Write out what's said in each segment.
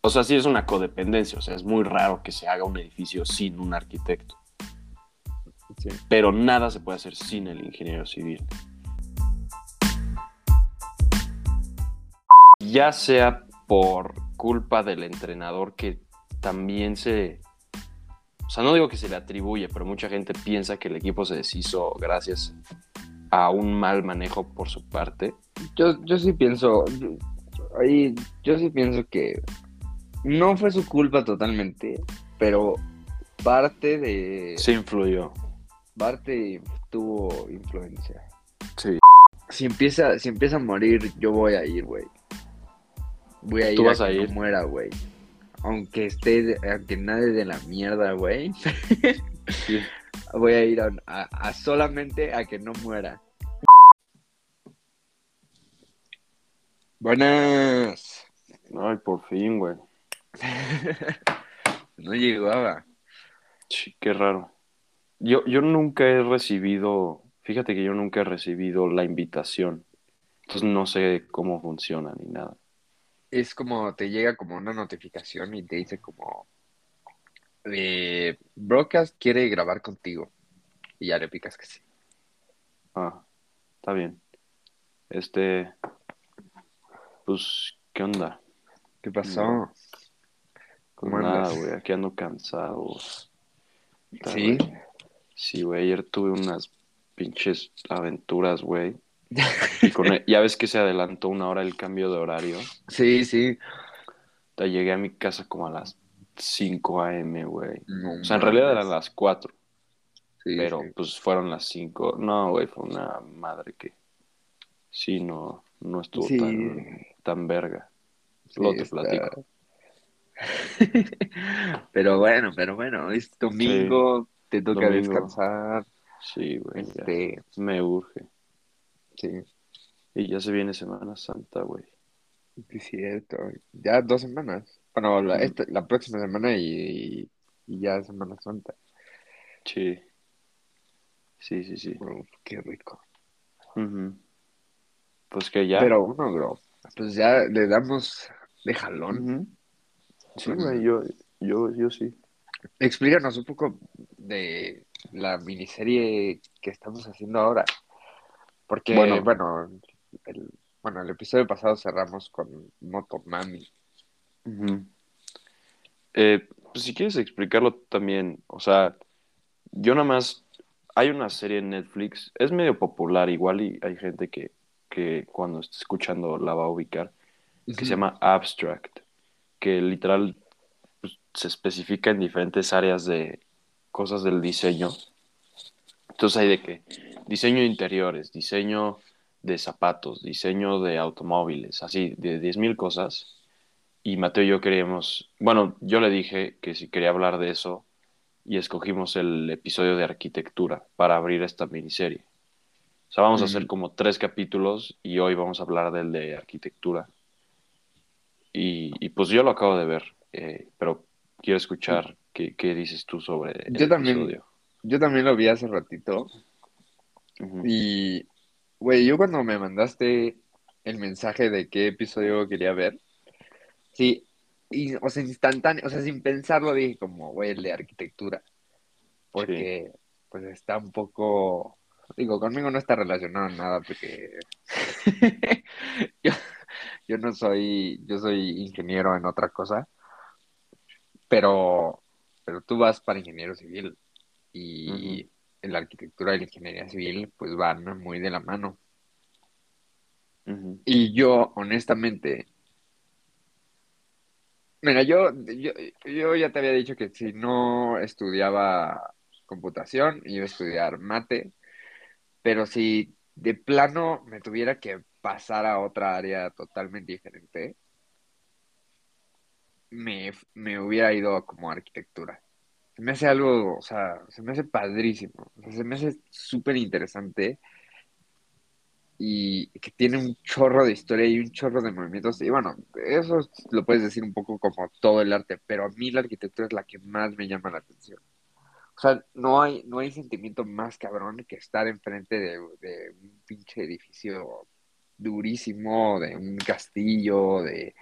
O sea, sí es una codependencia, o sea, es muy raro que se haga un edificio sin un arquitecto. Sí. Pero nada se puede hacer sin el ingeniero civil. Ya sea por culpa del entrenador que también se... O sea, no digo que se le atribuye, pero mucha gente piensa que el equipo se deshizo gracias a un mal manejo por su parte. Yo, yo sí pienso, ahí, yo sí pienso que no fue su culpa totalmente, pero parte de, Se influyó. parte tuvo influencia. Sí. Si empieza, si empieza a morir, yo voy a ir, güey. Voy a ir Tú vas a que no ir. muera, güey. Aunque esté, aunque nadie de la mierda, güey. Sí. voy a ir a, a- a solamente a que no muera. Buenas. Ay, por fin, güey. no llegaba. Sí, qué raro. Yo, yo nunca he recibido, fíjate que yo nunca he recibido la invitación. Entonces no sé cómo funciona ni nada. Es como te llega como una notificación y te dice como eh, Broadcast quiere grabar contigo. Y ya le picas que sí. Ah, está bien. Este, pues, ¿qué onda? ¿Qué pasó? No. ¿Cómo nada, güey, aquí ando cansado. ¿Sí? Sí, güey, ayer tuve unas pinches aventuras, güey. Y con el- ya ves que se adelantó una hora el cambio de horario. Sí, sí. Ya Llegué a mi casa como a las 5 a.m., güey. No O sea, en realidad eran las 4, Sí, pero sí. pues fueron las 5. No, güey, fue una madre que sí, no, no estuvo Sí. tan, tan verga. Sí, Luego te está- platico. Pero bueno, pero bueno, es domingo, te toca Domingo. descansar. Sí, güey. Este, Me urge. sí, Y ya se viene Semana Santa, güey. es cierto. Ya dos semanas. Bueno, la, esta- la próxima semana y, y ya Semana Santa. Sí. Sí, sí, sí. Qué rico. Ujú. Pues que ya. Pero bueno, bro, pues ya le damos de jalón. Sí, güey, yo, yo, yo sí. Explícanos un poco de la miniserie que estamos haciendo ahora. Porque, Bueno. bueno, el, bueno, el episodio pasado cerramos con Motomami. Eh, pues si quieres explicarlo también, o sea, yo nada más, hay una serie en Netflix, es medio popular igual y hay gente que, que cuando esté escuchando la va a ubicar, que se llama Abstract, que literal pues, se especifica en diferentes áreas de cosas del diseño. Entonces hay de que diseño de interiores, diseño de zapatos, diseño de automóviles, así, de 10.000 cosas. Y Mateo y yo queríamos, bueno, yo le dije que si quería hablar de eso y escogimos el episodio de arquitectura para abrir esta miniserie. O sea, vamos a hacer como tres capítulos y hoy vamos a hablar del de arquitectura. Y, y pues yo lo acabo de ver, eh, pero quiero escuchar qué, qué dices tú sobre el Yo también. episodio. Yo también lo vi hace ratito. Y, güey, yo cuando me mandaste el mensaje de qué episodio quería ver, sí, y, o sea, instantáneo, o sea, sin pensarlo dije como, güey, el de arquitectura. Porque, pues, está un poco, digo, conmigo no está relacionado nada porque yo, yo no soy, yo soy ingeniero en otra cosa, pero, pero tú vas para ingeniero civil y en la arquitectura y la ingeniería civil pues van muy de la mano. Y yo, honestamente, mira, yo, yo, yo ya te había dicho que si no estudiaba computación, iba a estudiar mate, pero si de plano me tuviera que pasar a otra área totalmente diferente, me, me hubiera ido como arquitectura. Se me hace algo, o sea, se me hace padrísimo, o sea, se me hace súper interesante y que tiene un chorro de historia y un chorro de movimientos. Y bueno, eso lo puedes decir un poco como todo el arte, pero a mí la arquitectura es la que más me llama la atención. O sea, no hay, no hay sentimiento más cabrón que estar enfrente de, un pinche edificio durísimo, de un castillo, de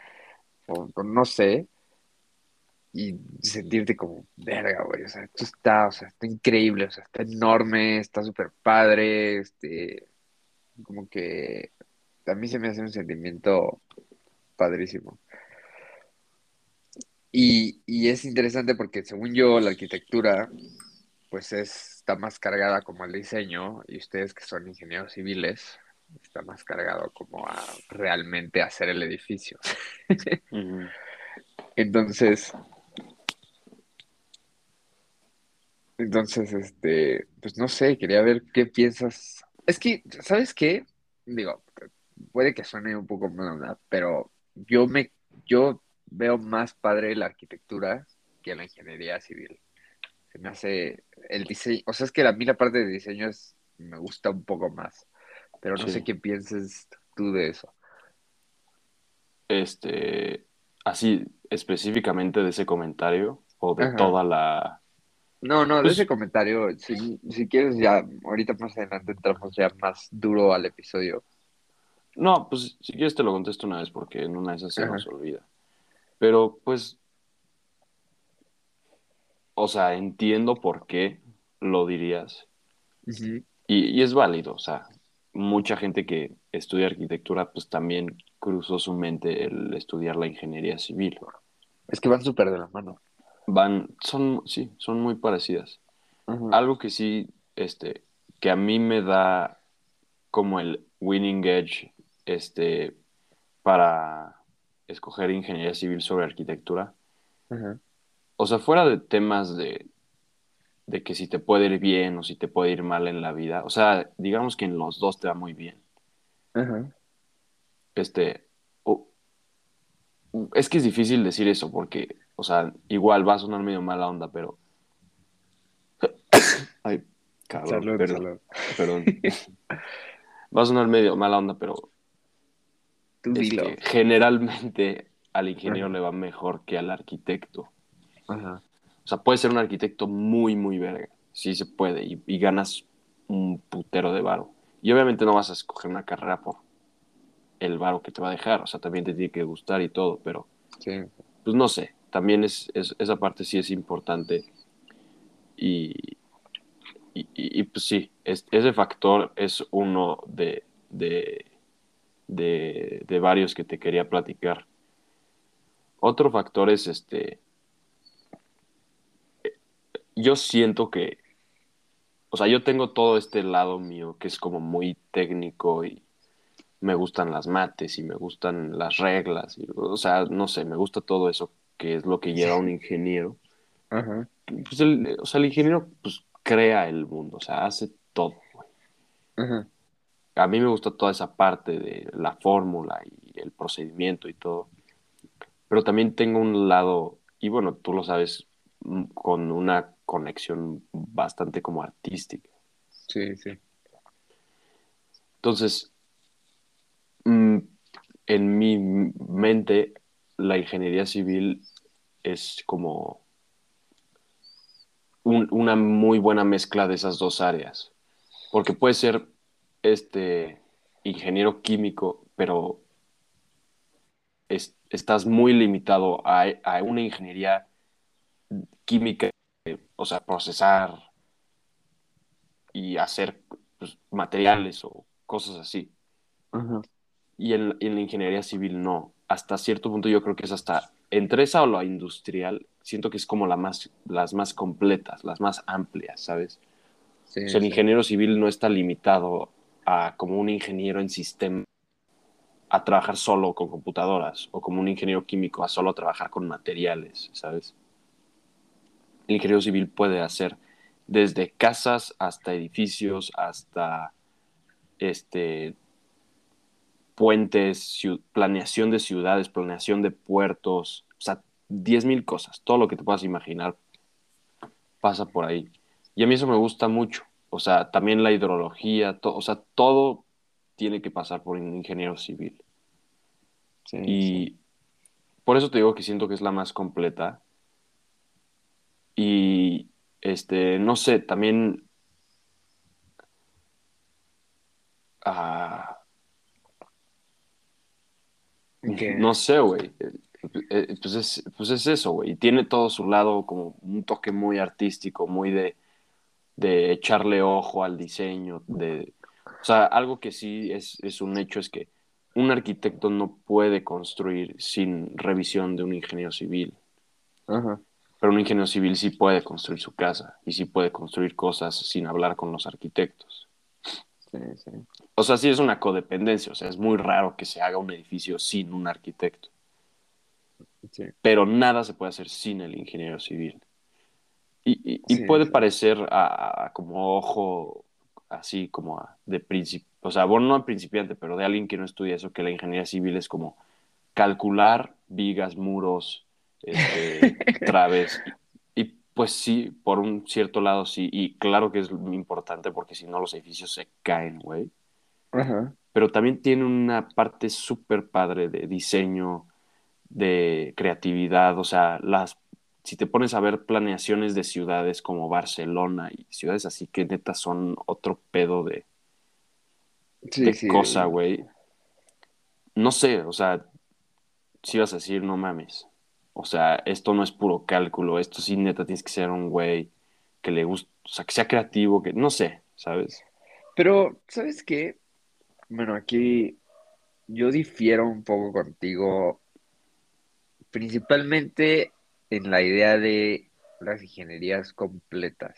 no sé, y sentirte como, verga, güey, o sea, esto está, o sea, está increíble, o sea, está enorme, está súper padre, este, como que a mí se me hace un sentimiento padrísimo. Y, y es interesante porque según yo la arquitectura pues es, está más cargada como el diseño y ustedes que son ingenieros civiles está más cargado como a realmente hacer el edificio. Entonces, entonces, este, pues no sé, quería ver qué piensas. Es que, ¿sabes qué? Digo, puede que suene un poco pero yo me, yo veo más padre la arquitectura que la ingeniería civil. Se me hace el diseño, o sea, es que a mí la parte de diseño es, me gusta un poco más, pero no sé qué pienses tú de eso. Este, así específicamente de ese comentario o de Ajá. toda la... No, no, de ese Pues comentario, si, si quieres ya, ahorita más adelante entramos ya más duro al episodio. no, pues si quieres te lo contesto una vez porque en una de esas se Ajá. nos olvida. Pero pues, o sea, entiendo por qué lo dirías y, y es válido, o sea, mucha gente que estudia arquitectura pues también cruzó su mente el estudiar la ingeniería civil. Es que van súper de la mano. Van, son, sí, son muy parecidas. Algo que sí, este, que a mí me da como el winning edge, este, para escoger ingeniería civil sobre arquitectura. O sea, fuera de temas de, de que si te puede ir bien o si te puede ir mal en la vida. O sea, digamos que en los dos te va muy bien. Este, es que es difícil decir eso porque, o sea, igual va a sonar medio mala onda, pero... Ay, cabrón, Salud, perdón, salud. perdón. Va a sonar medio mala onda, pero Tú dilo. este, generalmente al ingeniero Ajá. le va mejor que al arquitecto. Ajá. O sea, puede ser un arquitecto muy, muy verga. Sí se puede. Y, y ganas un putero de varo. Y obviamente no vas a escoger una carrera por el varo que te va a dejar. O sea, también te tiene que gustar y todo. Pero, Sí. pues no sé. También es, es- esa parte sí es importante. Y, y, y- y, pues sí, es- ese factor es uno de, de, de, de varios que te quería platicar. Otro factor es este. Yo siento que o sea, yo tengo todo este lado mío que es como muy técnico y me gustan las mates y me gustan las reglas. y, o sea, no sé, me gusta todo eso que es lo que lleva un ingeniero. Ajá. Pues el, o sea, el ingeniero pues crea el mundo, o sea, hace todo. Ajá. A mí me gusta toda esa parte de la fórmula y el procedimiento y todo. Pero también tengo un lado, y bueno, tú lo sabes, mm, con una conexión bastante como artística. Sí, sí. Entonces, mm, en mi mente, la ingeniería civil es como un- una muy buena mezcla de esas dos áreas. Porque puede ser este ingeniero químico, pero es- estás muy limitado a, a una ingeniería química, o sea, procesar y hacer pues, materiales o cosas así. Y en, en la ingeniería civil no. Hasta cierto punto yo creo que es hasta entre esa o la industrial, siento que es como la más, las más completas, las más amplias, ¿sabes? Sí, O sea, el sí. ingeniero civil no está limitado a como un ingeniero en sistema a trabajar solo con computadoras o como un ingeniero químico a solo trabajar con materiales, ¿sabes? El ingeniero civil puede hacer desde casas hasta edificios, hasta este, puentes, planeación de ciudades, planeación de puertos, o sea, 10.000 cosas, todo lo que te puedas imaginar pasa por ahí. Y a mí eso me gusta mucho, o sea, también la hidrología, o sea, todo tiene que pasar por un ingeniero civil. Sí, Y sí. por eso te digo que siento que es la más completa. Y, este, no sé, también, ah, no sé, güey. Eh, pues, es, pues es eso, güey. Y tiene todo su lado como un toque muy artístico, muy de, de echarle ojo al diseño. De, o sea, algo que sí es, es un hecho es que un arquitecto no puede construir sin revisión de un ingeniero civil. Ajá. Pero un ingeniero civil sí puede construir su casa y sí puede construir cosas sin hablar con los arquitectos. Sí, sí. O sea, sí es una codependencia, o sea, es muy raro que se haga un edificio sin un arquitecto. Sí. Pero nada se puede hacer sin el ingeniero civil. Y, y- y Sí, puede parecer a, a- como ojo así como a- de principio, o sea, bueno, no de principiante, pero de alguien que no estudia eso, que la ingeniería civil es como calcular vigas, muros, este, traves. Y, y, pues sí, por un cierto lado sí, y claro que es importante porque si no los edificios se caen, güey. Ajá. Pero también tiene una parte súper padre de diseño, de creatividad, o sea, las, si te pones a ver planeaciones de ciudades como Barcelona y ciudades así que neta son otro pedo de, Sí, de sí. cosa, güey. No sé, o sea, si vas a decir, no mames. O sea, esto no es puro cálculo, esto sí neta tienes que ser un güey que le guste, o sea, que sea creativo, que no sé, ¿sabes? Pero, ¿sabes qué? Bueno, aquí yo difiero un poco contigo, principalmente en la idea de las ingenierías completas.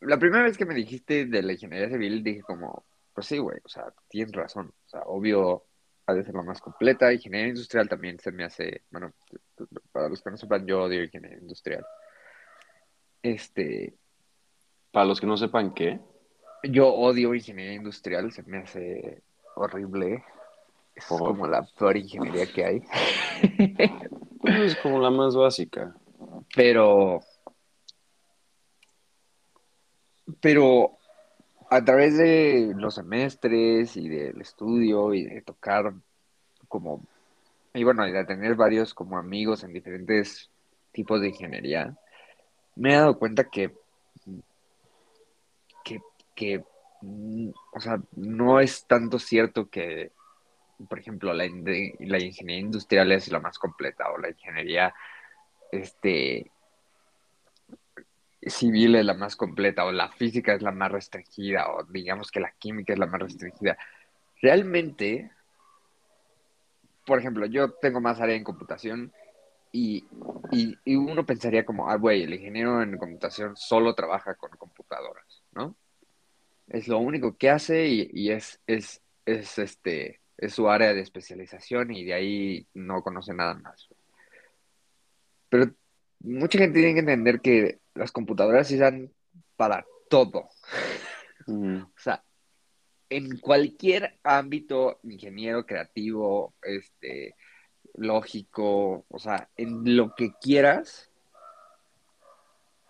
La primera vez que me dijiste de la ingeniería civil, dije como, pues sí, güey, o sea, tienes razón. O sea, obvio, ha de ser la más completa. Ingeniería industrial también se me hace, bueno, para los que no sepan, yo odio ingeniería industrial. Este, Para los que no sepan qué, yo odio ingeniería industrial, se me hace horrible. Es Por- como la peor ingeniería que hay. pues es como la más básica. Pero, pero a través de los semestres y del estudio y de tocar como, y bueno, y de tener varios como amigos en diferentes tipos de ingeniería, me he dado cuenta que, que, que, mm, o sea, no es tanto cierto que, por ejemplo, la, la ingeniería industrial es la más completa o la ingeniería, este, civil es la más completa o la física es la más restringida o digamos que la química es la más restringida. Realmente, por ejemplo, yo tengo más área en computación y, y, y uno pensaría como, ah, güey, el ingeniero en computación solo trabaja con computadoras, ¿no? Es lo único que hace y, y es, es, es, este, es su área de especialización y de ahí no conoce nada más. Pero mucha gente tiene que entender que las computadoras sí dan para todo. O sea, en cualquier ámbito ingeniero, creativo, este, lógico, o sea, en lo que quieras,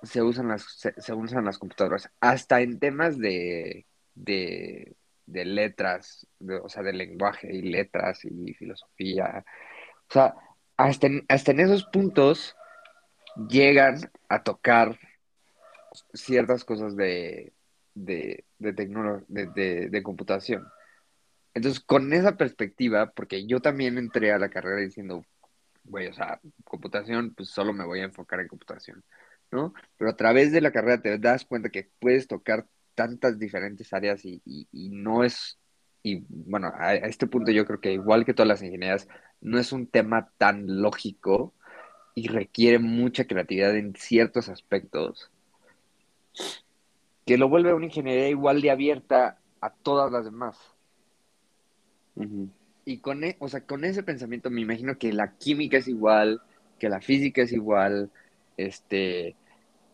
se usan las, se, se usan las computadoras. Hasta en temas de, de, de letras, de- o sea, de lenguaje y letras y filosofía. O sea, hasta en, hasta en esos puntos llegan a tocar ciertas cosas de, de, de, de, de- de computación. Entonces, con esa perspectiva, porque yo también entré a la carrera diciendo, güey, o sea, computación, pues solo me voy a enfocar en computación, ¿no? Pero a través de la carrera te das cuenta que puedes tocar tantas diferentes áreas y, y- y no es, y bueno, a, a este punto yo creo que igual que todas las ingenierías, no es un tema tan lógico y requiere mucha creatividad en ciertos aspectos que lo vuelve una ingeniería igual de abierta a todas las demás. Y con, e- o sea, con ese pensamiento me imagino que la química es igual, que la física es igual, este,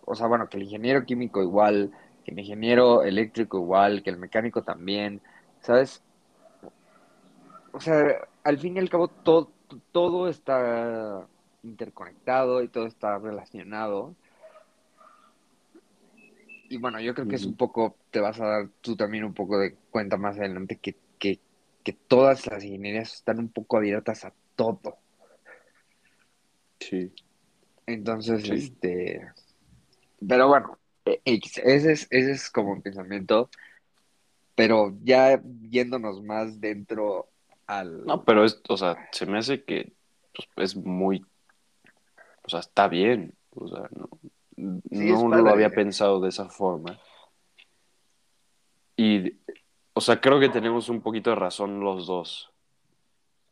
o sea, bueno, que el ingeniero químico igual, que el ingeniero eléctrico igual, que el mecánico también, ¿sabes? O sea, al fin y al cabo todo, todo está interconectado y todo está relacionado. Y bueno, yo creo que es un poco, te vas a dar tú también un poco de cuenta más adelante que, que, que todas las ingenierías están un poco abiertas a todo. Sí. Entonces, Sí. este, pero bueno, X, ese es, ese es como un pensamiento, pero ya yéndonos más dentro al... No, pero es, o sea, se me hace que pues, es muy, o sea, está bien, o sea, no, Sí, no padre. lo había pensado de esa forma. Y, o sea, creo que tenemos un poquito de razón los dos,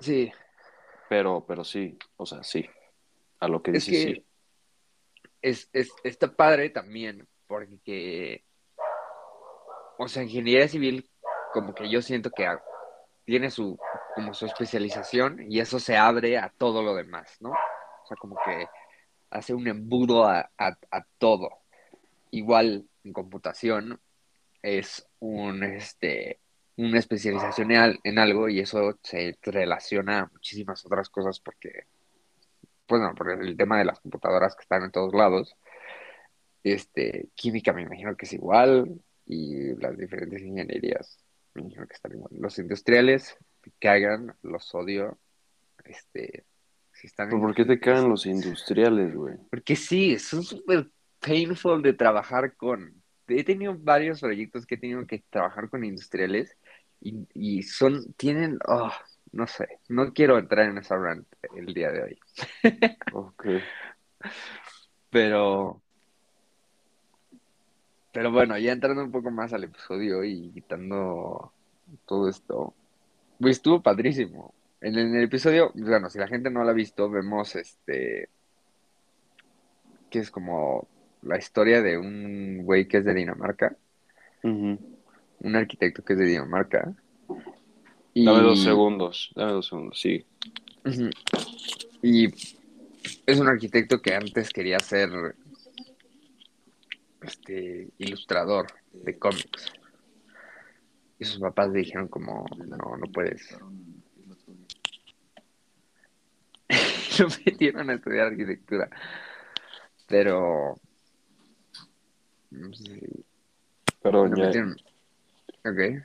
Sí, pero, pero sí, o sea, sí, a lo que es dices, que sí. es, es, está padre también porque, o sea, ingeniería civil, como que yo siento que tiene su, como su especialización y eso se abre a todo lo demás, ¿no? O sea, como que hace un embudo a, a, todo. Igual en computación es un, este, una especialización en, en algo y eso se relaciona a muchísimas otras cosas porque, bueno, por el tema de las computadoras que están en todos lados, este, química me imagino que es igual y las diferentes ingenierías me imagino que están igual. Los industriales me cagan, los odio, este, si están ¿Pero por qué te es- los industriales, güey? porque sí, son súper painful de trabajar con. He tenido varios proyectos que he tenido que trabajar con industriales y, y son, tienen, oh, no sé, no quiero entrar en esa rant el día de hoy, Ok. pero, pero bueno, ya entrando un poco más al episodio y quitando todo esto, pues estuvo padrísimo. En el, en el episodio, bueno, si la gente no lo ha visto, vemos este, que es como la historia de un güey que es de Dinamarca, un arquitecto que es de Dinamarca. Y, Dame dos segundos, dame dos segundos, sí. Y es un arquitecto que antes quería ser este ilustrador de cómics. Y sus papás le dijeron como, no, no puedes. Lo metieron a estudiar arquitectura. Pero... no sé si- Pero ya, metieron- Ok.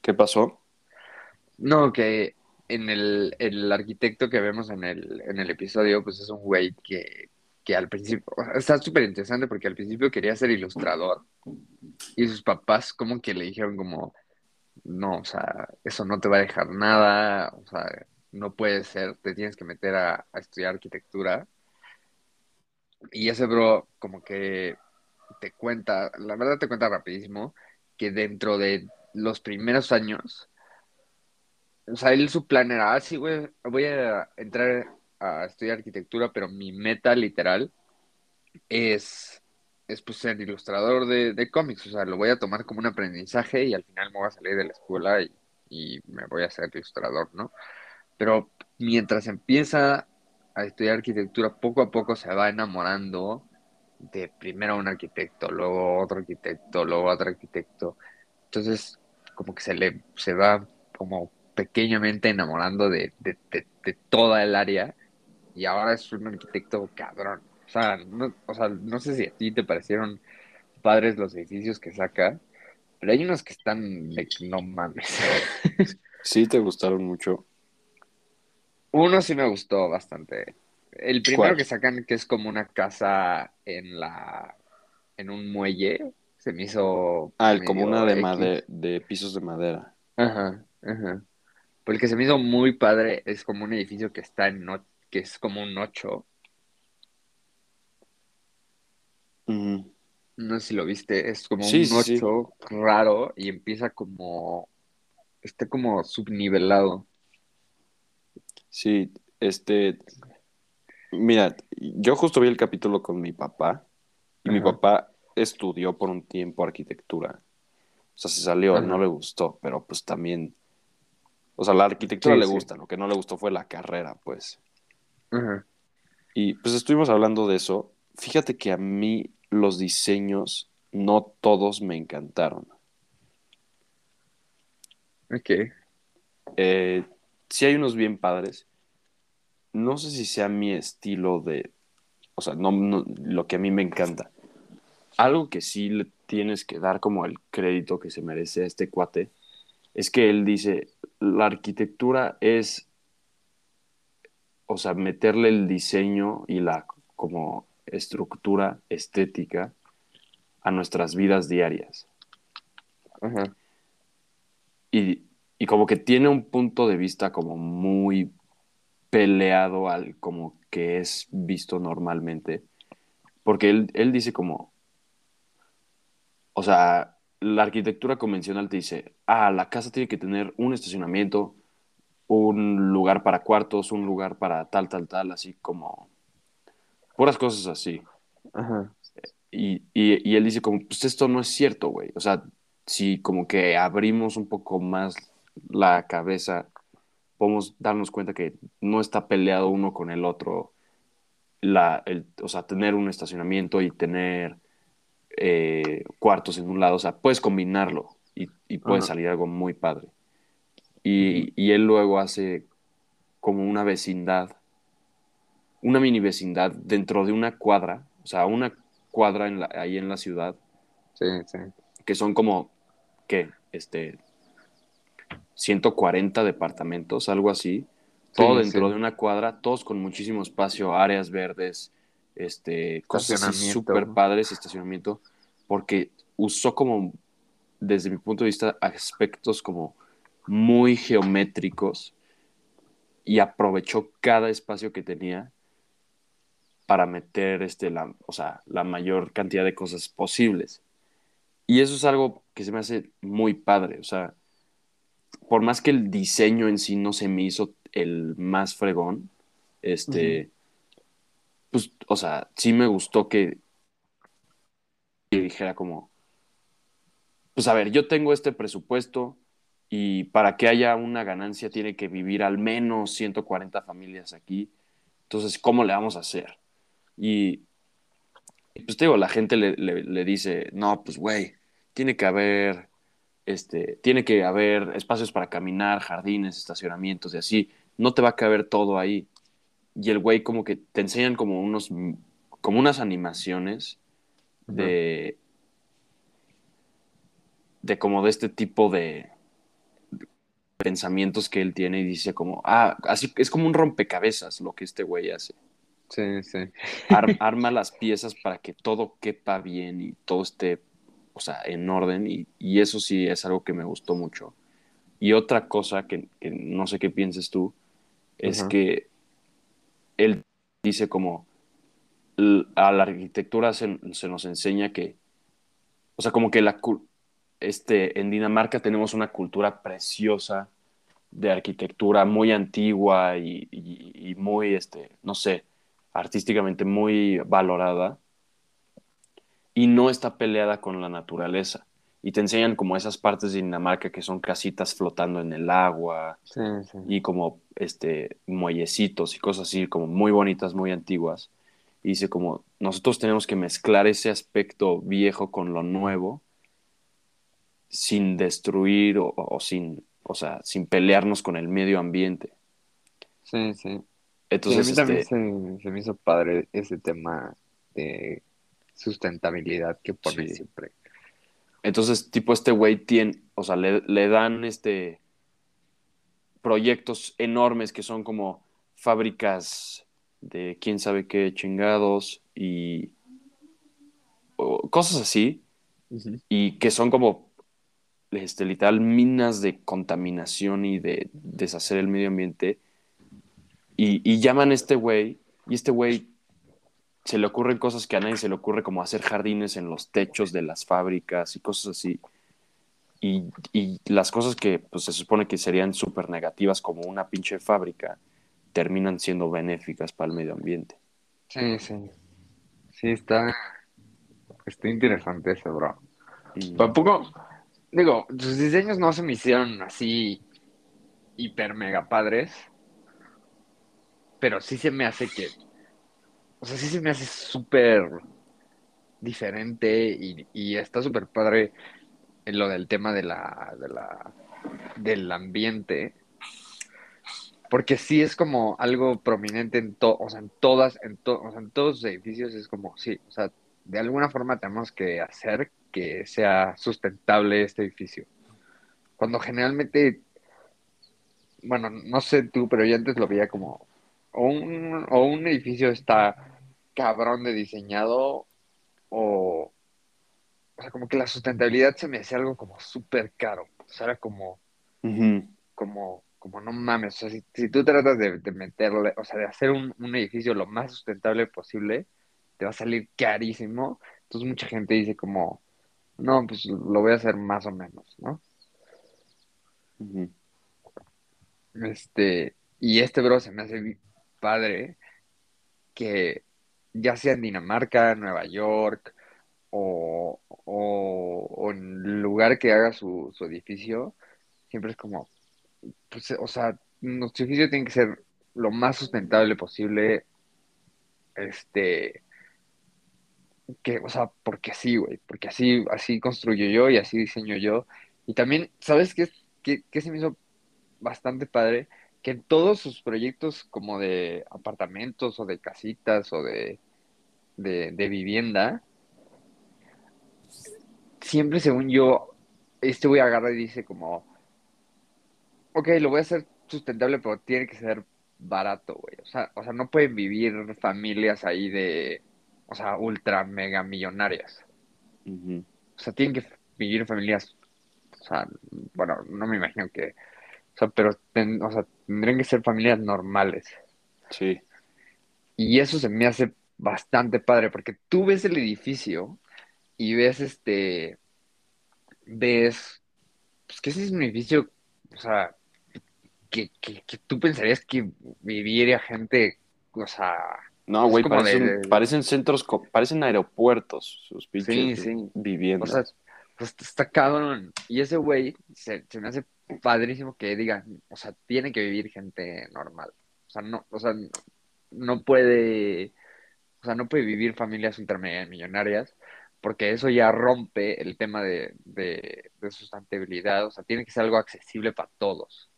¿qué pasó? No, que en el, el arquitecto que vemos en el, en el episodio, pues es un güey que, que al principio, o sea, está súper interesante porque al principio quería ser ilustrador y sus papás como que le dijeron como, no, o sea, eso no te va a dejar nada, o sea, no puede ser, te tienes que meter a, estudiar arquitectura. Y ese bro como que te cuenta, la verdad te cuenta rapidísimo, que dentro de los primeros años, o sea, él su plan era, ah, sí, güey, voy a entrar a estudiar arquitectura, pero mi meta literal es, es pues ser ilustrador de, de cómics, o sea, lo voy a tomar como un aprendizaje y al final me voy a salir de la escuela y, me voy a ser ilustrador, ¿no? Pero mientras empieza a estudiar arquitectura, poco a poco se va enamorando de primero un arquitecto, luego otro arquitecto, luego otro arquitecto. Entonces, como que se le se va como pequeñamente enamorando de, de, de toda el área y ahora es un arquitecto cabrón. O sea, no, o sea, no sé si a ti te parecieron padres los edificios que saca, pero hay unos que están de no mames. Sí, te gustaron mucho. Uno sí me gustó bastante. El primero ¿Cuál? que sacan, que es como una casa en la, en un muelle, se me hizo Ah, el como una de, made- de pisos de madera. Ajá, ajá. Pero el que se me hizo muy padre es como un edificio que está en, que es como un 8. Ujú. No sé si lo viste, es como Sí, un sí, sí. 8 raro y empieza como, está como subnivelado. Sí, este, mira, yo justo vi el capítulo con mi papá y mi papá estudió por un tiempo arquitectura. O sea, se salió, Ajá. no le gustó, pero pues también, o sea, la arquitectura Sí, le gusta, lo que no le gustó fue la carrera, pues. Y pues estuvimos hablando de eso. Fíjate que a mí los diseños no todos me encantaron. Ok. Eh, sí hay unos bien padres. No sé si sea mi estilo de, o sea, no, no- lo que a mí me encanta. Algo que sí le tienes que dar como el crédito que se merece a este cuate es que él dice, la arquitectura es, o sea, meterle el diseño y la como estructura estética a nuestras vidas diarias. Ajá. Y y como que tiene un punto de vista como muy peleado al como que es visto normalmente. Porque él, él dice como, o sea, la arquitectura convencional te dice, ah, la casa tiene que tener un estacionamiento, un lugar para cuartos, un lugar para tal, tal, tal, así como puras cosas así. Ajá. Y, y, y él dice como, pues esto no es cierto, güey. O sea, si como que abrimos un poco más la cabeza, podemos darnos cuenta que no está peleado uno con el otro. La, el, o sea, tener un estacionamiento y tener eh, cuartos en un lado, o sea, puedes combinarlo y, y puede Ajá. salir algo muy padre. Y, y él luego hace como una vecindad, una mini vecindad dentro de una cuadra, o sea, una cuadra en la- ahí en la ciudad, Sí, sí. que son como, ¿qué? Este, 140 departamentos, algo así, todo Sí, dentro sí. de una cuadra, todos con muchísimo espacio, áreas verdes, este, cosas súper padres, estacionamiento, porque usó como, desde mi punto de vista, aspectos como muy geométricos y aprovechó cada espacio que tenía para meter este, la, o sea, la mayor cantidad de cosas posibles. Y eso es algo que se me hace muy padre. O sea, por más que el diseño en sí no se me hizo el más fregón, este, pues, o sea, sí me gustó que, que dijera como, pues a ver, yo tengo este presupuesto y para que haya una ganancia tiene que vivir al menos 140 familias aquí. Entonces, ¿cómo le vamos a hacer? Y, pues te digo, la gente le, le- le dice, no, pues güey, tiene que haber, este, tiene que haber espacios para caminar, jardines, estacionamientos y así. No te va a caber todo ahí. Y el güey como que te enseñan como unos, como unas animaciones de, de como de este tipo de pensamientos que él tiene y dice como, ah, así es como un rompecabezas lo que este güey hace. Sí, sí. Ar- arma las piezas para que todo quepa bien y todo esté, o sea, en orden y, y eso sí es algo que me gustó mucho. Y otra cosa que, que no sé qué pienses tú, es que él dice como, a la arquitectura se, se nos enseña que, o sea, como que la, este, en Dinamarca tenemos una cultura preciosa de arquitectura muy antigua y, y- y muy, este, no sé, artísticamente muy valorada y no está peleada con la naturaleza. Y te enseñan como esas partes de Dinamarca que son casitas flotando en el agua Sí, sí. y como este muellecitos y cosas así como muy bonitas, muy antiguas. Y dice como nosotros tenemos que mezclar ese aspecto viejo con lo nuevo sin destruir o, o sin, o sea, sin pelearnos con el medio ambiente. Sí, sí. Sí, a Entonces, mí también este, se, se me hizo padre ese tema de sustentabilidad que pone Sí. siempre. entonces, tipo, este güey tiene, o sea, le, le dan este proyectos enormes que son como fábricas de quién sabe qué chingados y o cosas así, y que son como este, literal minas de contaminación y de deshacer el medio ambiente. Y, y llaman a este güey, y este güey se le ocurren cosas que a nadie se le ocurre, como hacer jardines en los techos de las fábricas y cosas así. Y, y las cosas que pues, se supone que serían súper negativas, como una pinche fábrica, terminan siendo benéficas para el medio ambiente. Sí, sí. Sí, está, está interesante eso, bro. Y- Tampoco, digo, sus diseños no se me hicieron así hiper mega padres, pero sí se me hace que, o sea, sí se me hace súper diferente y, y está súper padre en lo del tema de la, de la, del ambiente, porque sí es como algo prominente en to, o sea, en todas, en to, o sea, en todos los edificios es como, sí, o sea, de alguna forma tenemos que hacer que sea sustentable este edificio. Cuando generalmente, bueno, no sé tú, pero yo antes lo veía como, o un, o un edificio está cabrón de diseñado, o, o sea, como que la sustentabilidad se me hacía algo como súper caro. O sea, era como, como, como no mames, o sea, si, si tú tratas de, de meterle, o sea, de hacer un, un edificio lo más sustentable posible, te va a salir carísimo. Entonces mucha gente dice como, no, pues lo voy a hacer más o menos, ¿no? Este, y este bro se me hace padre que ya sea en Dinamarca, Nueva York o, o, o en el lugar que haga su, su edificio, siempre es como, pues, o sea, nuestro edificio tiene que ser lo más sustentable posible, este, que, o sea, porque así, güey, porque así, así construyo yo y así diseño yo. Y también, ¿sabes qué, qué, qué se me hizo bastante padre? Que en todos sus proyectos como de apartamentos o de casitas o de, de, de vivienda, siempre según yo, este güey agarra y dice como, ok, lo voy a hacer sustentable, pero tiene que ser barato, güey. O sea, o sea, no pueden vivir familias ahí de, o sea, ultra mega millonarias. O sea, tienen que vivir familias, o sea, bueno, no me imagino que, o sea, pero, ten- o sea, tendrían que ser familias normales. Sí, Y eso se me hace bastante padre, porque tú ves el edificio y ves este, ves, pues que ese es un edificio, o sea, que, que, que tú pensarías que viviría gente, o sea, No, güey, parecen, de- parecen centros, parecen aeropuertos, sus sí, pinches sí, o sea, viviendas. pues está cabrón. Y ese güey se, se me hace padrísimo que diga, o sea, tiene que vivir gente normal. O sea, no, o sea, no puede, o sea, no puede vivir familias ultramillonarias, porque eso ya rompe el tema de, de, de sustentabilidad. O sea, tiene que ser algo accesible para todos.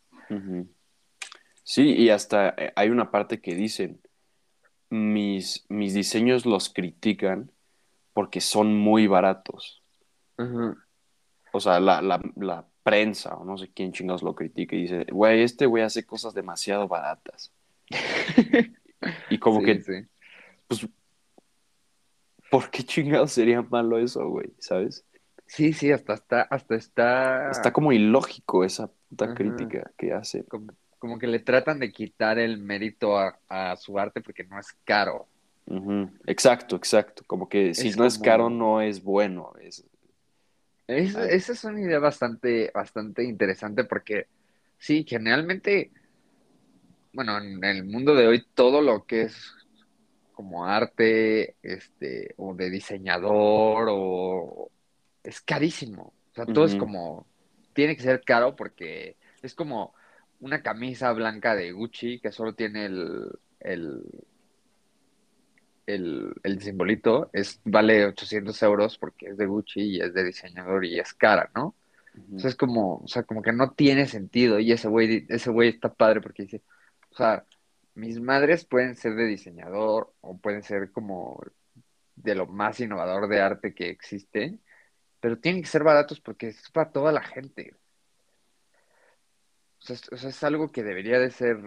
Sí, y hasta eh, hay una parte que dicen, mis, mis diseños los critican porque son muy baratos. O sea, la, la, la prensa o no sé quién chingados lo critica y dice, güey, este güey hace cosas demasiado baratas. Y como Sí, que, sí. pues, ¿por qué chingados sería malo eso, güey? ¿Sabes? Sí, sí, hasta está, hasta está, Está como ilógico esa puta Ajá. crítica que hace. como, como que le tratan de quitar el mérito a, a su arte porque no es caro. Exacto, exacto. Como que si Es no es caro, no es bueno. Es... Es- esa es una idea bastante, bastante interesante porque sí, generalmente, bueno, en el mundo de hoy todo lo que es como arte, este, o de diseñador, o es carísimo. O sea, todo es como, tiene que ser caro porque es como una camisa blanca de Gucci que solo tiene el, el, el, el simbolito, es, vale 800 euros porque es de Gucci y es de diseñador y es cara, ¿no? Sea, es como, o sea, como que no tiene sentido. Y ese güey, ese güey está padre porque dice, o sea, mis madres pueden ser de diseñador o pueden ser como de lo más innovador de arte que existe, pero tienen que ser baratos porque es para toda la gente. O sea, es, o sea, es algo que debería de ser,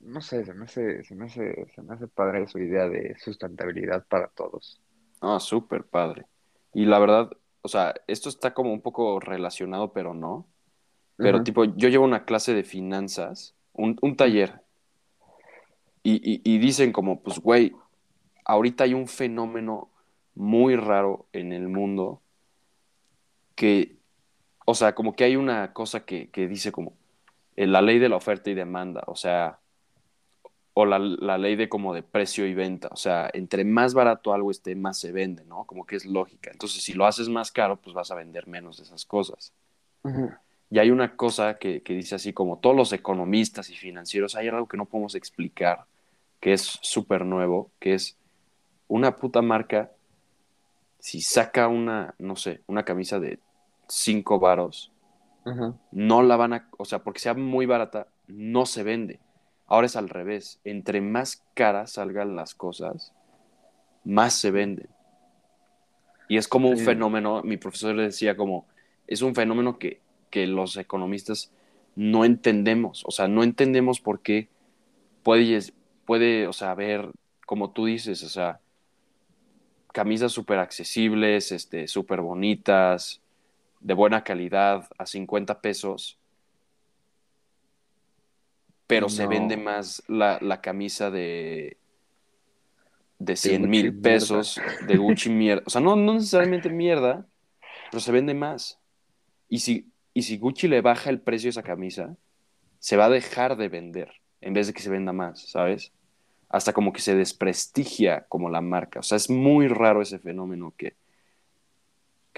no sé, se me hace, se me hace, se me hace padre su idea de sustentabilidad para todos. Ah, súper padre. Y la verdad, o sea, esto está como un poco relacionado, pero no. Pero tipo, yo llevo una clase de finanzas, un, un taller, y, y- y dicen como, pues, güey, ahorita hay un fenómeno muy raro en el mundo que, o sea, como que hay una cosa que, que dice como la ley de la oferta y demanda, o sea, o la, la ley de como de precio y venta, o sea, entre más barato algo esté, más se vende, ¿no? Como que es lógica. Entonces, si lo haces más caro, pues vas a vender menos de esas cosas. Y hay una cosa que, que dice así como todos los economistas y financieros, hay algo que no podemos explicar, que es súper nuevo, que es una puta marca, si saca una, no sé, una camisa de 5 varos, Ajá. no la van a, o sea, porque sea muy barata, no se vende. Ahora es al revés, entre más caras salgan las cosas, más se venden. Y es como un Sí. fenómeno, mi profesor le decía como, es un fenómeno que, que los economistas no entendemos, o sea, no entendemos por qué puede, puede o sea, haber, como tú dices, o sea, camisas súper accesibles, este, súper bonitas, de buena calidad, a 50 pesos, pero se vende más la, la camisa de, de 100 Gucci mil mierda. pesos de Gucci mierda. O sea, no, no necesariamente mierda, pero se vende más. Y si, y si Gucci le baja el precio a esa camisa, se va a dejar de vender en vez de que se venda más, ¿sabes? Hasta como que se desprestigia como la marca. O sea, es muy raro ese fenómeno que,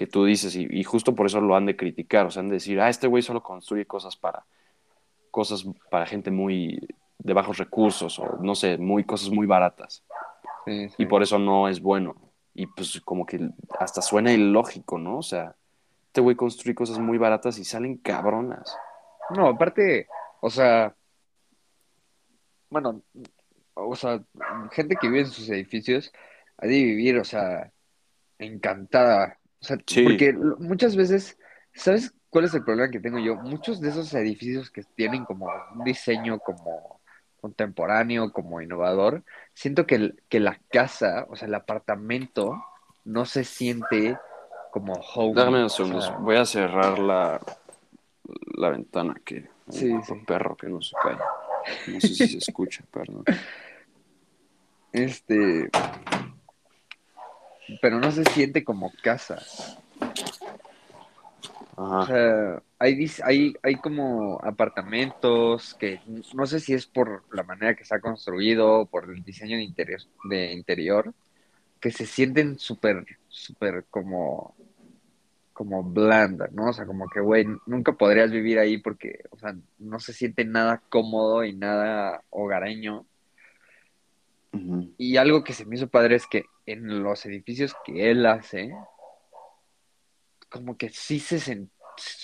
que tú dices y, y justo por eso lo han de criticar. O sea, han de decir, ah, este güey solo construye cosas para cosas para gente muy de bajos recursos o no sé, muy cosas muy baratas Sí, sí. y por eso no es bueno. Y pues como que hasta suena ilógico, ¿no? O sea, este güey construye cosas muy baratas y salen cabronas. No, aparte, o sea, bueno, o sea, gente que vive en sus edificios ha de vivir, o sea, encantada. O sea, Sí. porque muchas veces, ¿sabes cuál es el problema que tengo yo? Muchos de esos edificios que tienen como un diseño como contemporáneo, como innovador, siento que, el- que la casa, o sea, el apartamento, no se siente como home. Déjame o unos sea, Voy a cerrar la, la ventana que Sí, un sí. perro que no se cae. No sé si se escucha, perdón. Este, pero no se siente como casa. O sea, hay, hay, hay como apartamentos que no sé si es por la manera que se ha construido, por el diseño de interior, de interior, que se sienten súper, súper como, como blanda, ¿no? O sea, como que, güey, nunca podrías vivir ahí porque, o sea, no se siente nada cómodo y nada hogareño. Y algo que se me hizo padre es que en los edificios que él hace, como que sí se sen-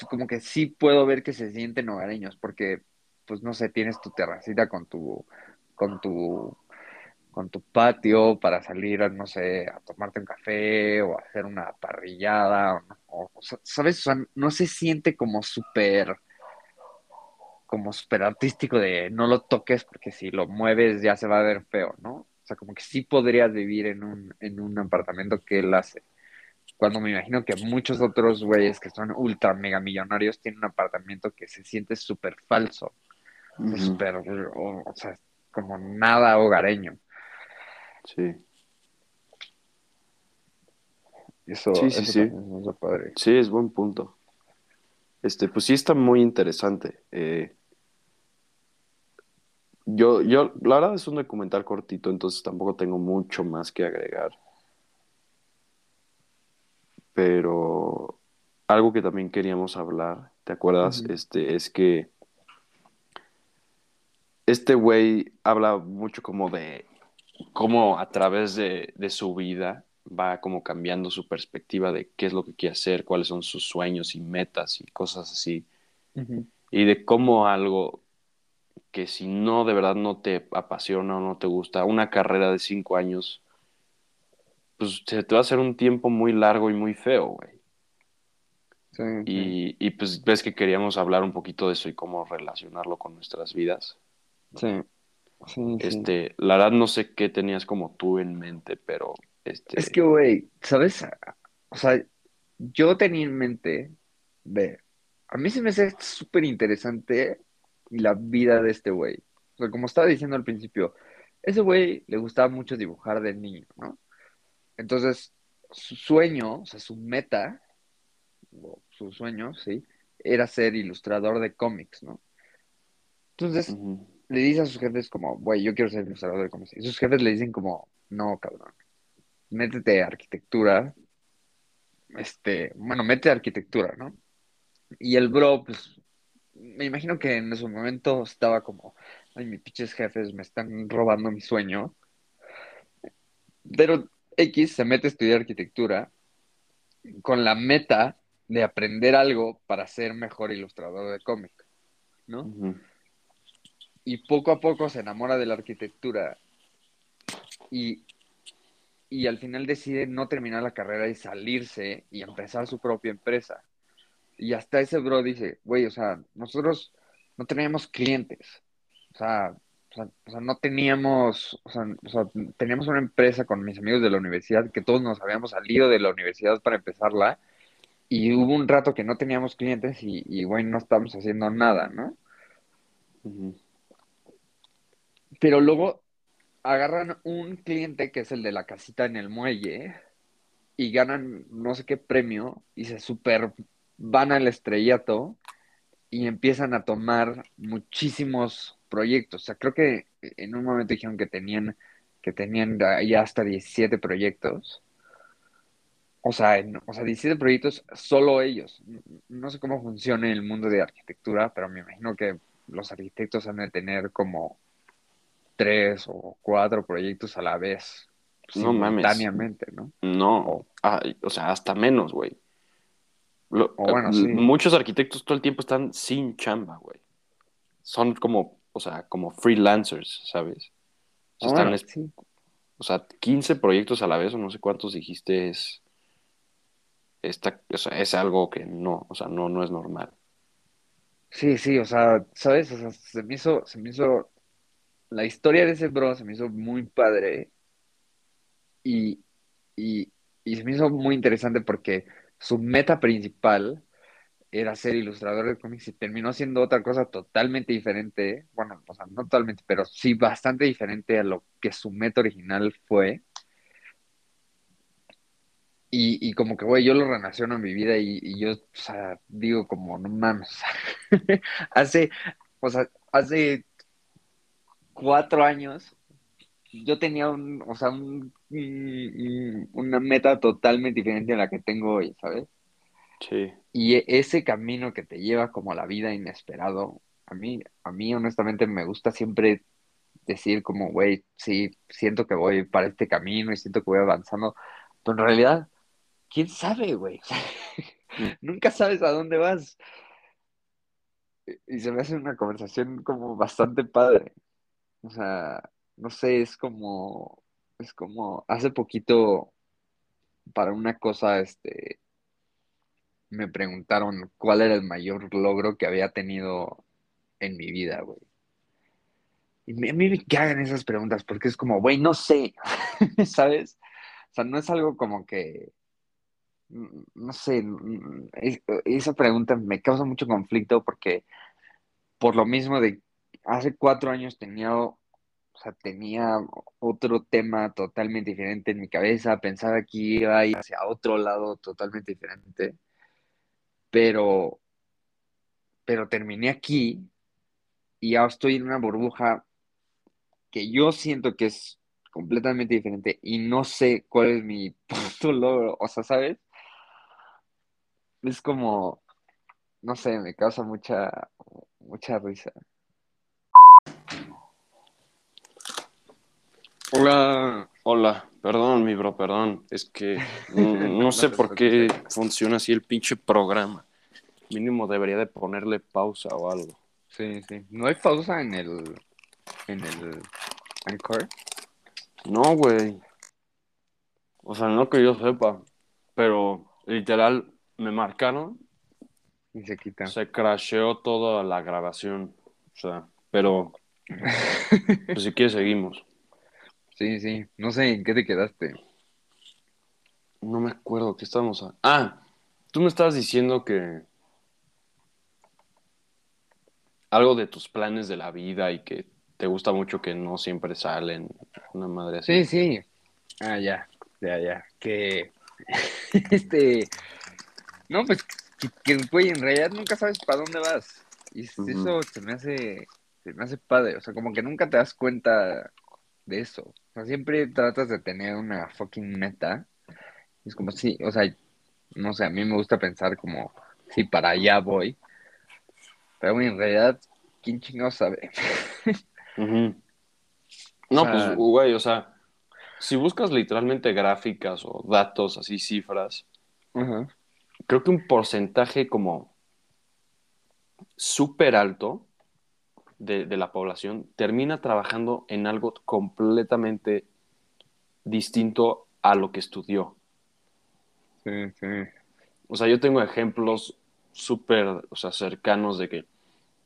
como que sí puedo ver que se sienten hogareños, porque, pues no sé, tienes tu terracita con tu, con tu, con tu patio para salir, no sé, a tomarte un café o a hacer una parrillada, o, o ¿sabes? O sea, no se siente como súper, como súper artístico de no lo toques porque si lo mueves ya se va a ver feo, ¿no? O sea, como que sí podrías vivir en un, en un apartamento que él hace. Cuando me imagino que muchos otros güeyes que son ultra mega millonarios tienen un apartamento que se siente súper falso, Ujú. súper, o, o sea, como nada hogareño. Sí. Eso, Sí, sí, eso sí. hizo padre. Sí, es buen punto. Este, pues sí está muy interesante. Eh, yo, yo, la verdad es un documental cortito, entonces tampoco tengo mucho más que agregar. Pero algo que también queríamos hablar, ¿te acuerdas? Este, es que este güey habla mucho como de cómo a través de, de su vida va como cambiando su perspectiva de qué es lo que quiere hacer, cuáles son sus sueños y metas y cosas así. Y de cómo algo que si no de verdad no te apasiona o no te gusta, una carrera de cinco años, pues se te va a hacer un tiempo muy largo y muy feo, güey. Sí, sí. Y, y pues ves que queríamos hablar un poquito de eso y cómo relacionarlo con nuestras vidas. Sí. Este, la verdad no sé qué tenías como tú en mente, pero este, Es que, güey, ¿sabes? O sea, yo tenía en mente, ve, a mí se me hace súper interesante la vida de este güey. O sea, como estaba diciendo al principio, ese güey le gustaba mucho dibujar de niño, ¿no? Entonces, su sueño, o sea, su meta, o su sueño, sí, era ser ilustrador de cómics, ¿no? Entonces, le dice a sus jefes como, güey, yo quiero ser ilustrador de cómics. Y sus jefes le dicen como, no, cabrón, métete a arquitectura, este, bueno, métete a arquitectura, ¿no? Y el bro, pues, me imagino que en ese momento estaba como, ay, mis pinches jefes me están robando mi sueño. Pero X se mete a estudiar arquitectura con la meta de aprender algo para ser mejor ilustrador de cómic, ¿no? y poco a poco se enamora de la arquitectura y, y al final decide no terminar la carrera y salirse y empezar su propia empresa. Y hasta ese bro dice, güey, o sea, nosotros no teníamos clientes, o sea, o sea, o sea, no teníamos, o sea, o sea, teníamos una empresa con mis amigos de la universidad que todos nos habíamos salido de la universidad para empezarla y hubo un rato que no teníamos clientes y, y güey, no estábamos haciendo nada, ¿no? Pero luego agarran un cliente que es el de la casita en el muelle y ganan no sé qué premio y se super van al estrellato y empiezan a tomar muchísimos proyectos. O sea, creo que en un momento dijeron que tenían, que tenían ya hasta 17 proyectos. O sea, o sea, 17 proyectos solo ellos. No sé cómo funciona el mundo de arquitectura, pero me imagino que los arquitectos han de tener como tres o cuatro proyectos a la vez. No mames. Simultáneamente, ¿no? No, ah, o sea, hasta menos, güey. Lo- O bueno, sí. Muchos arquitectos todo el tiempo están sin chamba, güey. Son como, o sea, como freelancers, ¿sabes? O sea, están Bueno, es- sí. o sea, 15 proyectos a la vez, o no sé cuántos dijiste, es, esta, o sea, es algo que no, o sea, no, no es normal. Sí, sí, o sea, ¿sabes? O sea, se me hizo, se me hizo, la historia de ese bro se me hizo muy padre y, y, y se me hizo muy interesante porque su meta principal era ser ilustrador de cómics y terminó siendo otra cosa totalmente diferente, bueno, o sea, no totalmente, pero sí bastante diferente a lo que su meta original fue. Y, y como que, güey, yo lo relaciono en mi vida y, yo, o sea, digo como, no mames, hace, o sea, hace cuatro años yo tenía un, o sea, un- un- una meta totalmente diferente a la que tengo hoy, ¿sabes? Sí. Y e- ese camino que te lleva como a la vida inesperado, a mí, a mí honestamente me gusta siempre decir como, güey, sí, siento que voy para este camino y siento que voy avanzando, pero en realidad, ¿quién sabe, güey? Nunca sabes a dónde vas. Y se me hace una conversación como bastante padre. O sea, no sé, es como, es como, hace poquito, para una cosa, este, me preguntaron cuál era el mayor logro que había tenido en mi vida, güey. Y a mí me cagan esas preguntas porque es como, güey, no sé, ¿sabes? O sea, no es algo como que, no sé, es- esa pregunta me causa mucho conflicto porque por lo mismo de hace cuatro años tenía, o sea, tenía otro tema totalmente diferente en mi cabeza, pensaba que iba a ir hacia otro lado totalmente diferente, pero, pero terminé aquí y ya estoy en una burbuja que yo siento que es completamente diferente y no sé cuál es mi punto logro, o sea, ¿sabes? Es como, no sé, me causa mucha, mucha risa. Hola, hola, perdón, mi bro, perdón. Es que no sé por qué funciona así el pinche programa. Mínimo debería de ponerle pausa o algo. Sí, sí. ¿No hay pausa en el, en el Anchor? No, güey. O sea, no que yo sepa, pero literal me marcaron, Y se quita. se crasheó toda la grabación. O sea, pero pues si quieres seguimos. Sí, sí. No sé en qué te quedaste. No me acuerdo qué estábamos a... Ah, tú me estabas diciendo que algo de tus planes de la vida y que te gusta mucho que no siempre salen una madre así. Sí, sí. Ah, ya. Ya, ya. Que. este. No, pues. Que, que, güey, en realidad nunca sabes para dónde vas. Y eso se me hace. Se me hace padre. O sea, como que nunca te das cuenta de eso. O sea, siempre tratas de tener una fucking meta. Es como sí, o sea, no sé, a mí me gusta pensar como, sí, para allá voy. Pero en realidad, ¿quién chingado sabe? No, O sea- pues, güey, o sea, si buscas literalmente gráficas o datos, así cifras, creo que un porcentaje como súper alto de, de la población termina trabajando en algo completamente distinto a lo que estudió. Sí, sí. O sea, yo tengo ejemplos súper, o sea, cercanos de que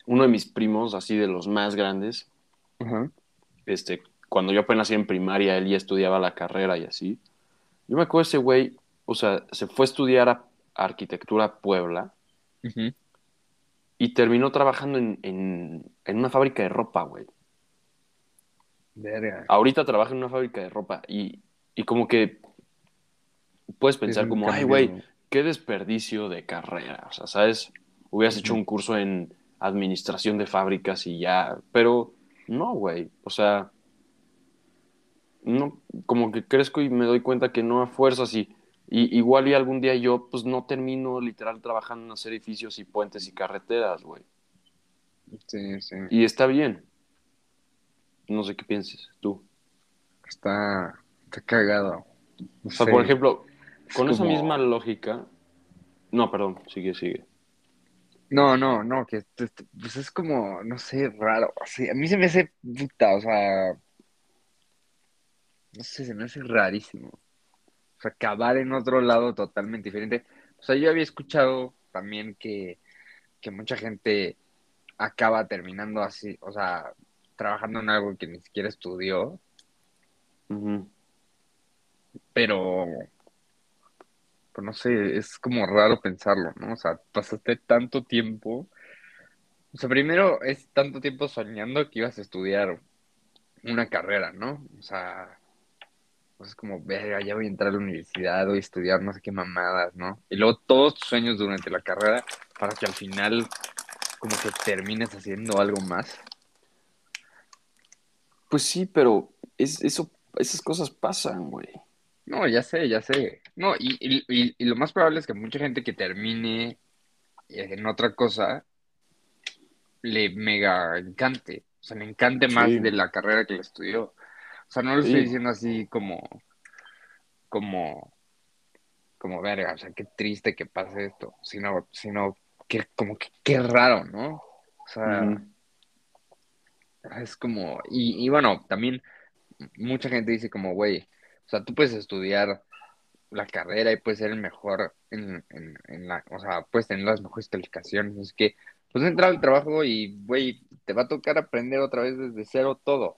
uno de mis primos, así de los más grandes, este, cuando yo apenas iba en primaria, él ya estudiaba la carrera y así. Yo me acuerdo ese güey, o sea, se fue a estudiar a arquitectura a Puebla. Y terminó trabajando en, en, en una fábrica de ropa, güey. Verga. Ahorita trabaja en una fábrica de ropa y, y como que puedes pensar como, ay, güey, qué desperdicio de carrera. O sea, ¿sabes? Hubieras hecho un curso en administración de fábricas y ya, pero no, güey. O sea, no, como que crezco y me doy cuenta que no a fuerzas y, y igual y algún día yo pues no termino literal trabajando en hacer edificios y puentes y carreteras, güey. Sí, sí. Y está bien. No sé qué pienses tú. Está, está cagado. No O sea, sé. por ejemplo, Es con esa misma lógica. No, perdón, sigue, sigue. No, no, no, que pues es como, no sé, raro. O sea, a mí se me hace puta, o sea, no sé, se me hace rarísimo. Sea, acabar en otro lado totalmente diferente. O sea, yo había escuchado también que, que mucha gente acaba terminando así, o sea, trabajando en algo que ni siquiera estudió, pero, pues no sé, es como raro pensarlo, ¿no? O sea, pasaste tanto tiempo. O sea, primero es tanto tiempo soñando que ibas a estudiar una carrera, ¿no? O sea, es como, verga, ya voy a entrar a la universidad, voy a estudiar no sé qué mamadas, ¿no? Y luego todos tus sueños durante la carrera para que al final como que termines haciendo algo más. Pues sí, pero es, eso, esas cosas pasan, güey. No, ya sé, ya sé. No, y, y, y- y lo más probable es que mucha gente que termine en otra cosa le mega encante. O sea, le encante más Sí. de la carrera que le estudió. O sea, no lo estoy diciendo así como, como, como verga, o sea, qué triste que pase esto, sino, sino que como que qué raro, ¿no? O sea, es como, y, y bueno, también mucha gente dice como, güey, o sea, tú puedes estudiar la carrera y puedes ser el mejor en, en, en la, o sea, puedes tener las mejores calificaciones, es que, pues entrar al trabajo y, güey, te va a tocar aprender otra vez desde cero todo.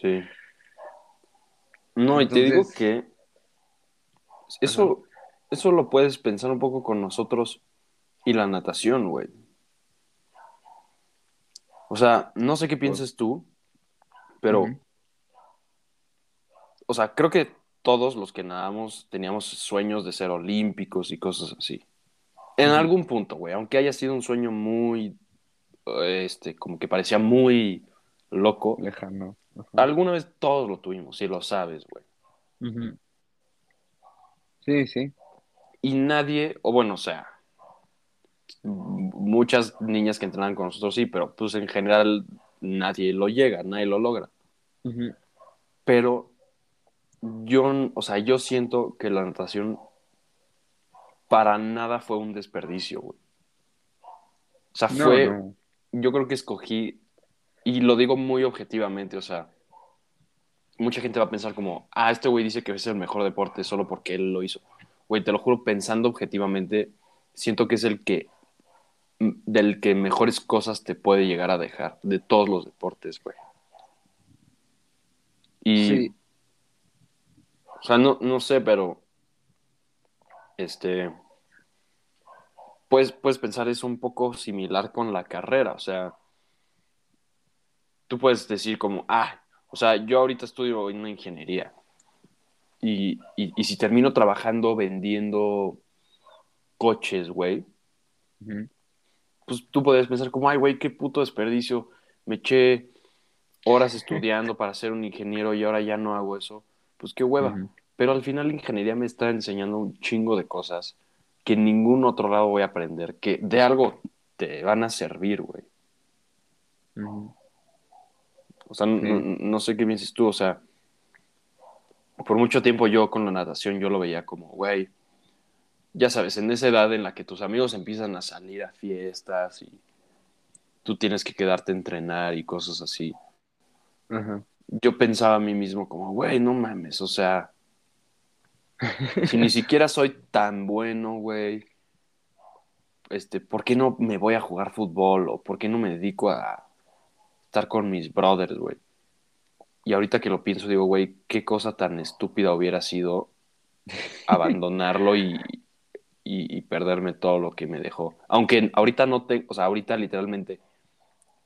Sí. No, y te digo que eso, eso lo puedes pensar un poco con nosotros y la natación, güey. O sea, no sé qué pienses tú, pero, o sea, creo que todos los que nadamos teníamos sueños de ser olímpicos y cosas así. En algún punto, güey, aunque haya sido un sueño muy, este, como que parecía muy loco, Lejano. Alguna vez todos lo tuvimos, y lo sabes, güey. Sí, sí. Y nadie, o bueno, o sea, muchas niñas que entrenan con nosotros sí, pero pues en general nadie lo llega, nadie lo logra. Pero yo, o sea, yo siento que la natación para nada fue un desperdicio, güey. O sea, No, fue, no. yo creo que escogí, y lo digo muy objetivamente, o sea, mucha gente va a pensar como, ah, este güey dice que es el mejor deporte solo porque él lo hizo. Güey, te lo juro, pensando objetivamente, siento que es el que, del que mejores cosas te puede llegar a dejar, de todos los deportes, güey. Y, Sí. o sea, no, no sé, pero, este, pues, puedes pensar es un poco similar con la carrera, o sea, tú puedes decir como, ah, o sea, yo ahorita estudio en una ingeniería y, y, y si termino trabajando vendiendo coches, güey, pues tú puedes pensar como, ay, güey, qué puto desperdicio, me eché horas estudiando para ser un ingeniero y ahora ya no hago eso, pues qué hueva. Pero al final la ingeniería me está enseñando un chingo de cosas que en ningún otro lado voy a aprender, que de algo te van a servir, güey. Ujú. O sea, no, Sí. no sé qué piensas tú, o sea, por mucho tiempo yo con la natación yo lo veía como, güey, ya sabes, en esa edad en la que tus amigos empiezan a salir a fiestas y tú tienes que quedarte a entrenar y cosas así. Yo pensaba a mí mismo como, güey, no mames, o sea, si ni siquiera soy tan bueno, güey, este, ¿por qué no me voy a jugar fútbol o por qué no me dedico a estar con mis brothers, güey? Y ahorita que lo pienso, digo, güey, qué cosa tan estúpida hubiera sido abandonarlo y, y, y perderme todo lo que me dejó. Aunque ahorita no tengo, o sea, ahorita literalmente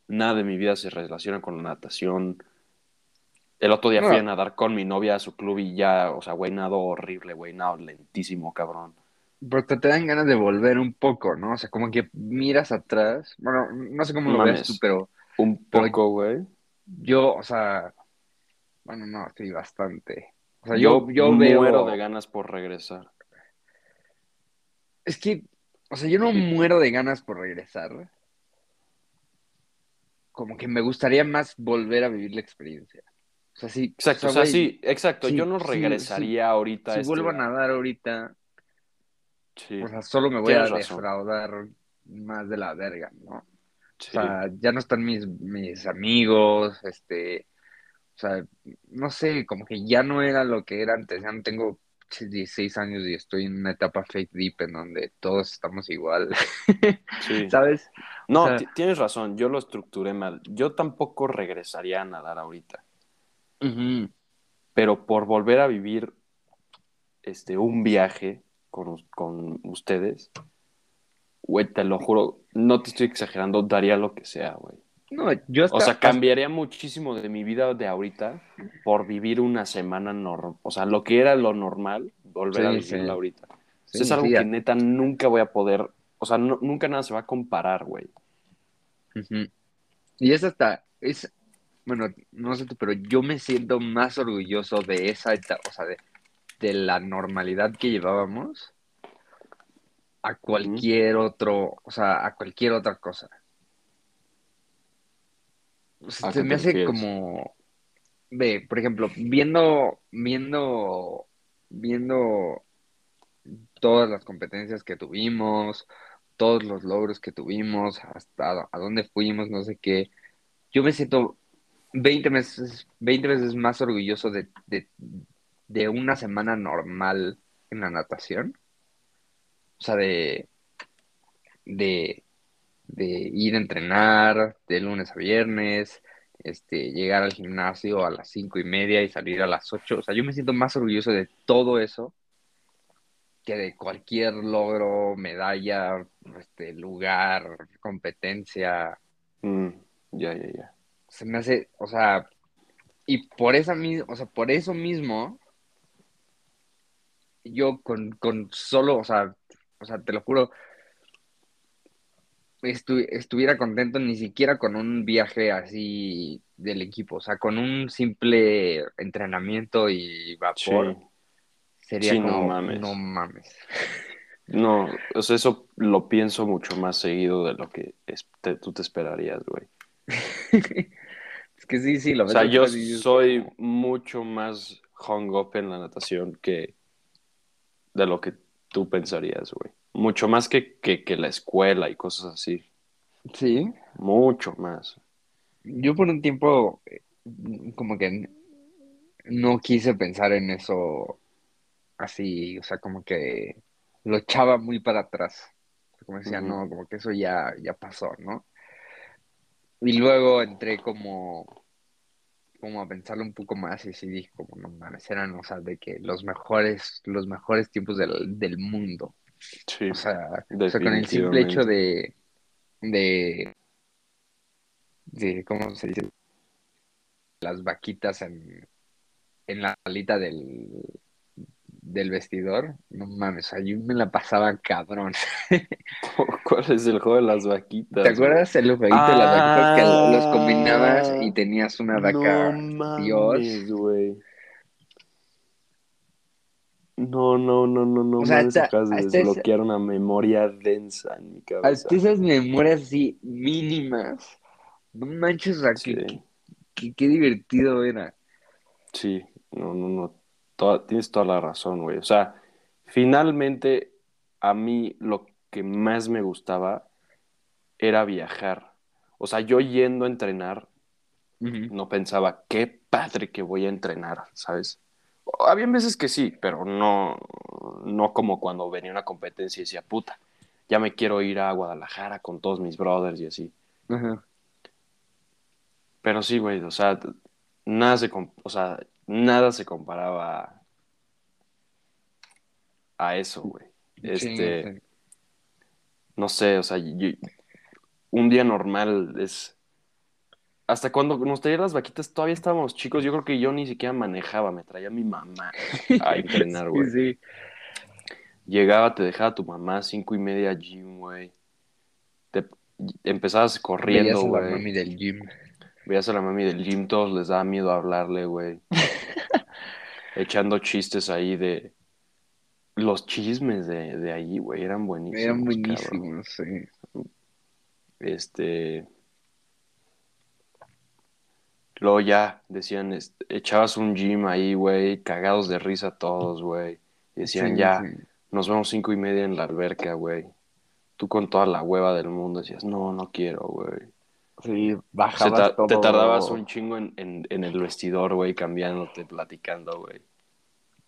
nada de mi vida se relaciona con la natación. El otro día No. fui a nadar con mi novia a su club y ya, o sea, güey, nado horrible, güey, nado lentísimo, cabrón. Pero te, te dan ganas de volver un poco, ¿no? O sea, como que miras atrás. Bueno, no sé cómo lo ves tú, pero Un poco, güey. yo, o sea, bueno, no, sí, bastante. O sea, Yo, yo, yo veo. muero de ganas por regresar. Es que, o sea, yo no muero de ganas por regresar. Como que me gustaría más volver a vivir la experiencia. O sea, sí. Exacto, o sea, sí, exacto. sí, yo no sí, regresaría ahorita Si este vuelvo a nadar ahorita, Sí, o sea, solo me voy a razón. defraudar más de la verga, ¿no? Sí. O sea, ya no están mis, mis amigos, este, o sea, no sé, como que ya no era lo que era antes, ya no tengo 16 años y estoy en una etapa fake deep en donde todos estamos igual, sí. ¿sabes? No, O sea- ti- tienes razón, yo lo estructuré mal. Yo tampoco regresaría a nadar ahorita, pero por volver a vivir este, un viaje con, con ustedes, güey, te lo juro, no te estoy exagerando, daría lo que sea, güey. No, yo hasta, O sea, cambiaría muchísimo de mi vida de ahorita por vivir una semana normal. O sea, lo que era lo normal, volver a vivirlo sí. ahorita. Sí, es algo que neta nunca voy a poder. O sea, no- nunca nada se va a comparar, güey. Y es hasta, es, bueno, no sé tú, pero yo me siento más orgulloso de esa etapa, o sea, de, de la normalidad que llevábamos a cualquier otro, o sea, a cualquier otra cosa. O sea, ¿A se me hace como, ve, por ejemplo, viendo, viendo, viendo todas las competencias que tuvimos, todos los logros que tuvimos, hasta a dónde fuimos, no sé qué. Yo me siento 20 veces, 20 veces más orgulloso de, de, de una semana normal en la natación. O sea, de, de, de ir a entrenar de lunes a viernes, este, llegar al gimnasio a las cinco y media y salir a las ocho. O sea, yo me siento más orgulloso de todo eso que de cualquier logro, medalla, este, lugar, competencia. Mm, ya, ya, ya. Se me hace, o sea, y por esa o sea, por eso mismo, yo con, con solo, o sea, o sea, te lo juro, estu- estuviera contento ni siquiera con un viaje así del equipo, o sea, con un simple entrenamiento y vapor, Sí. sería Sí, no mames. no mames. No, o sea, eso lo pienso mucho más seguido de lo que es- te- tú te esperarías, güey. Es que sí, sí, lo O sea, yo soy como, mucho más hung up en la natación que de lo que tú pensarías, güey. Mucho más que, que, que la escuela y cosas así. Sí, Mucho más. yo por un tiempo eh, como que no quise pensar en eso así, o sea, como que lo echaba muy para atrás. Como decía, no, como que eso ya, ya pasó, ¿no? Y luego entré como, como a pensarlo un poco más y sí dije, como no mames, eran, o sea, de que los mejores, los mejores tiempos del, del mundo. Sí, O sea, o sea, con el simple hecho de, de, de, ¿cómo se dice? Las vaquitas en, en la alita del, del vestidor. No mames, o sea, yo me la pasaba cabrón. ¿Cuál es el juego de las vaquitas? ¿Te acuerdas el jueguito de las vaquitas que los combinabas y tenías una vaca No Dios? mames, güey. No, no, no, no, no O sea, mames, hasta- acabas de hasta esa- desbloquear una memoria densa en mi cabeza. Hasta esas memorias así mínimas. No manches, o sea, Sí. qué, qué- qué divertido era. Sí, no, no, no. Toda- tienes toda la razón, güey. O sea, finalmente a mí lo que más me gustaba era viajar. O sea, yo yendo a entrenar, no pensaba, qué padre que voy a entrenar, ¿sabes? Había veces que sí, pero no, no como cuando venía una competencia y decía, puta, ya me quiero ir a Guadalajara con todos mis brothers y así. Pero sí, güey, o sea, nada se, o sea, nada se comparaba a, a eso, güey. Este, sí. no sé, o sea, yo- un día normal es, hasta cuando nos traían las vaquitas todavía estábamos chicos. Yo creo que yo ni siquiera manejaba, me traía mi mamá a entrenar, güey. Sí, sí. Llegaba, te dejaba tu mamá cinco y media gym, güey. Te empezabas corriendo, güey. del gym. Veías a la mami del gym, todos les daba miedo hablarle, güey. Echando chistes ahí de... Los chismes de, de ahí, güey, eran buenísimos. Eran cabrón. buenísimos, sí. Este... Luego ya decían, este, echabas un gym ahí, güey, cagados de risa todos, güey. Y decían, Sí, ya, sí. nos vemos cinco y media en la alberca, güey. Tú con toda la hueva del mundo decías, no, no quiero, güey. Sí, bajabas ta- todo. Te tardabas un chingo en, en, en el vestidor, güey, cambiándote, platicando, güey.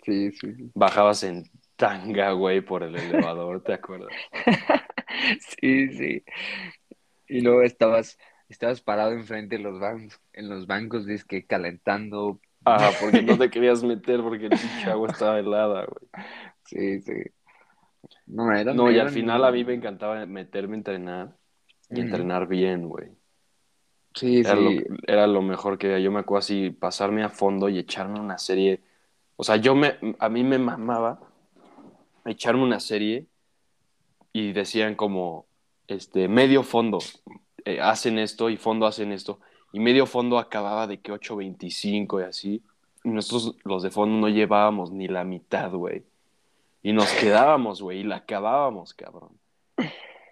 Sí, sí. Bajabas en tanga, güey, por el elevador, ¿te acuerdas? Sí, sí. Y luego estabas, estabas parado enfrente de los bancos, en los bancos, que calentando. Ajá, porque no te querías meter porque el pinche agua estaba helada, güey. Sí, sí. No, eran, No, y al final a mí me encantaba meterme a entrenar y entrenar bien, güey. Sí, Era, lo, sí. era lo mejor que yo me acuerdo así, pasarme a fondo y echarme una serie. O sea, yo me, a mí me mamaba echarme una serie y decían como, este, medio fondo eh, hacen esto y fondo hacen esto. Y medio fondo acababa de que 8.25 y así. Y nosotros los de fondo no llevábamos ni la mitad, güey. Y nos quedábamos, güey, y la acabábamos, cabrón.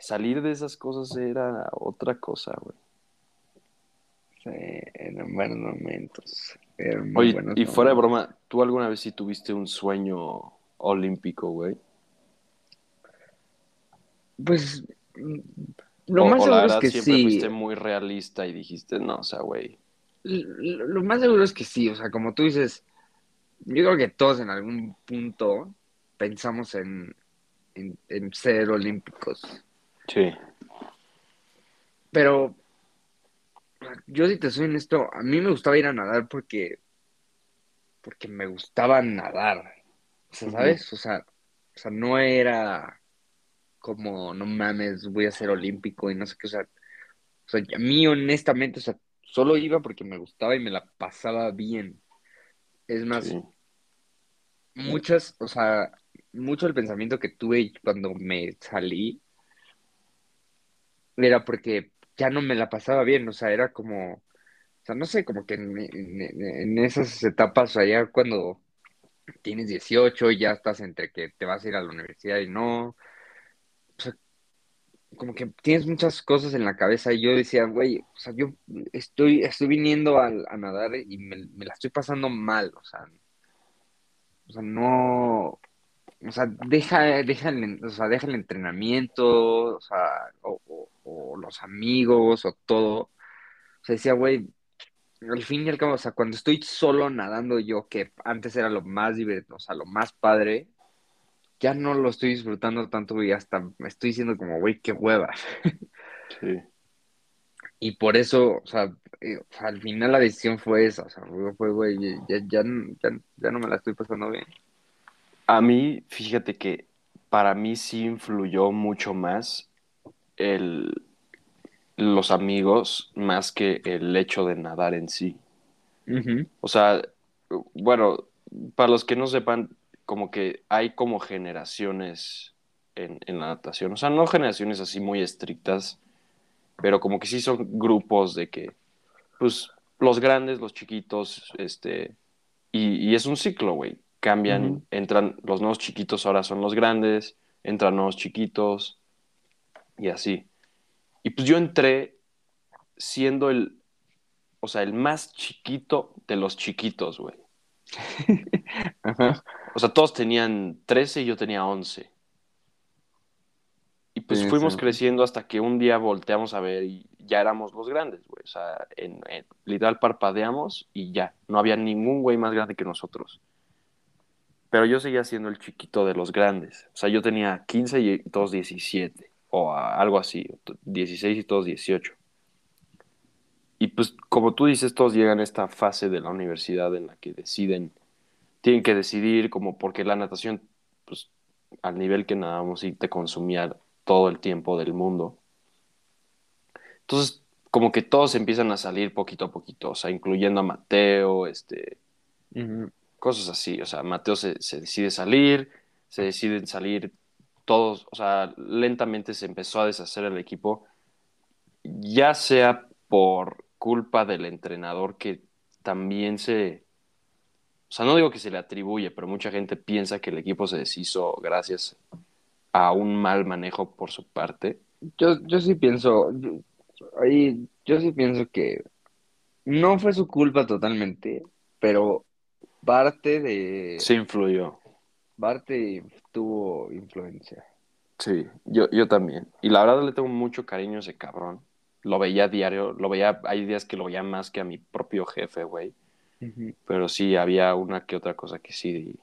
Salir de esas cosas era otra cosa, güey. Eran buenos momentos. Oye, y fuera de broma, ¿tú alguna vez sí tuviste un sueño olímpico, güey? Pues lo o, más o la seguro es verdad que siempre sí. fuiste muy realista y dijiste, no, o sea, güey. Lo, lo más seguro es que sí. O sea, como tú dices, yo creo que todos en algún punto pensamos en, en, en ser olímpicos. Sí. Pero yo si te soy honesto, a mí me gustaba ir a nadar porque, porque me gustaba nadar. O sea. ¿sabes? O sea, o sea, no era como, no mames, voy a ser olímpico y no sé qué. O sea, o sea, a mí honestamente, o sea, solo iba porque me gustaba y me la pasaba bien. Es más, Sí. muchas, o sea, mucho el pensamiento que tuve cuando me salí era porque ya no me la pasaba bien, o sea, era como, o sea, no sé, como que en, esas etapas, o sea, ya cuando tienes 18 y ya estás entre que te vas a ir a la universidad y no, o sea, como que tienes muchas cosas en la cabeza y yo decía, güey, o sea, yo estoy, estoy viniendo a, a nadar y me, me la estoy pasando mal, o sea, o sea, no, o sea, deja, deja el, o sea, deja el entrenamiento, o sea, o, o- o los amigos, o todo. O sea, decía, güey, al fin y al cabo, o sea, cuando estoy solo nadando yo, que antes era lo más divertido, o sea, lo más padre, ya no lo estoy disfrutando tanto y hasta me estoy diciendo como, güey, qué hueva. Sí. Y por eso, o sea, eh, al final la decisión fue esa, o sea, fue, fue, güey, ya, ya, ya, ya no me la estoy pasando bien. A mí, fíjate que para mí sí influyó mucho más el, los amigos más que el hecho de nadar en sí. O sea, bueno, para los que no sepan, como que hay como generaciones en, en la natación. O sea, no generaciones así muy estrictas, pero como que sí son grupos de que, pues, los grandes, los chiquitos, este, y, y es un ciclo, güey. Cambian, entran los nuevos chiquitos, ahora son los grandes, entran nuevos chiquitos, y así. Y pues yo entré siendo el, o sea, el más chiquito de los chiquitos, güey. O sea, todos tenían 13 y yo tenía 11. Y pues Sí, fuimos sí. creciendo hasta que un día volteamos a ver y ya éramos los grandes, güey. O sea, en, en- literal parpadeamos y ya. No había ningún güey más grande que nosotros. Pero yo seguía siendo el chiquito de los grandes. O sea, yo tenía 15 y todos 17. O a- algo así. 16 y todos 18. Y pues, como tú dices, todos llegan a esta fase de la universidad en la que deciden, tienen que decidir, como porque la natación, pues, al nivel que nadábamos, sí te consumía todo el tiempo del mundo. Entonces, como que todos empiezan a salir poquito a poquito, o sea, incluyendo a Mateo, este, cosas así, o sea, Mateo se, se decide salir, se deciden salir todos, o sea, lentamente se empezó a deshacer el equipo, ya sea por culpa del entrenador que también se, o sea, no digo que se le atribuye, pero mucha gente piensa que el equipo se deshizo gracias a un mal manejo por su parte. Yo, yo sí pienso, yo, ahí, yo sí pienso que no fue su culpa totalmente, pero parte de, Se influyó. parte tuvo influencia. Sí, yo, yo también. Y la verdad le tengo mucho cariño a ese cabrón. Lo veía a diario, lo veía, hay días que lo veía más que a mi propio jefe, güey. Pero sí, había una que otra cosa que sí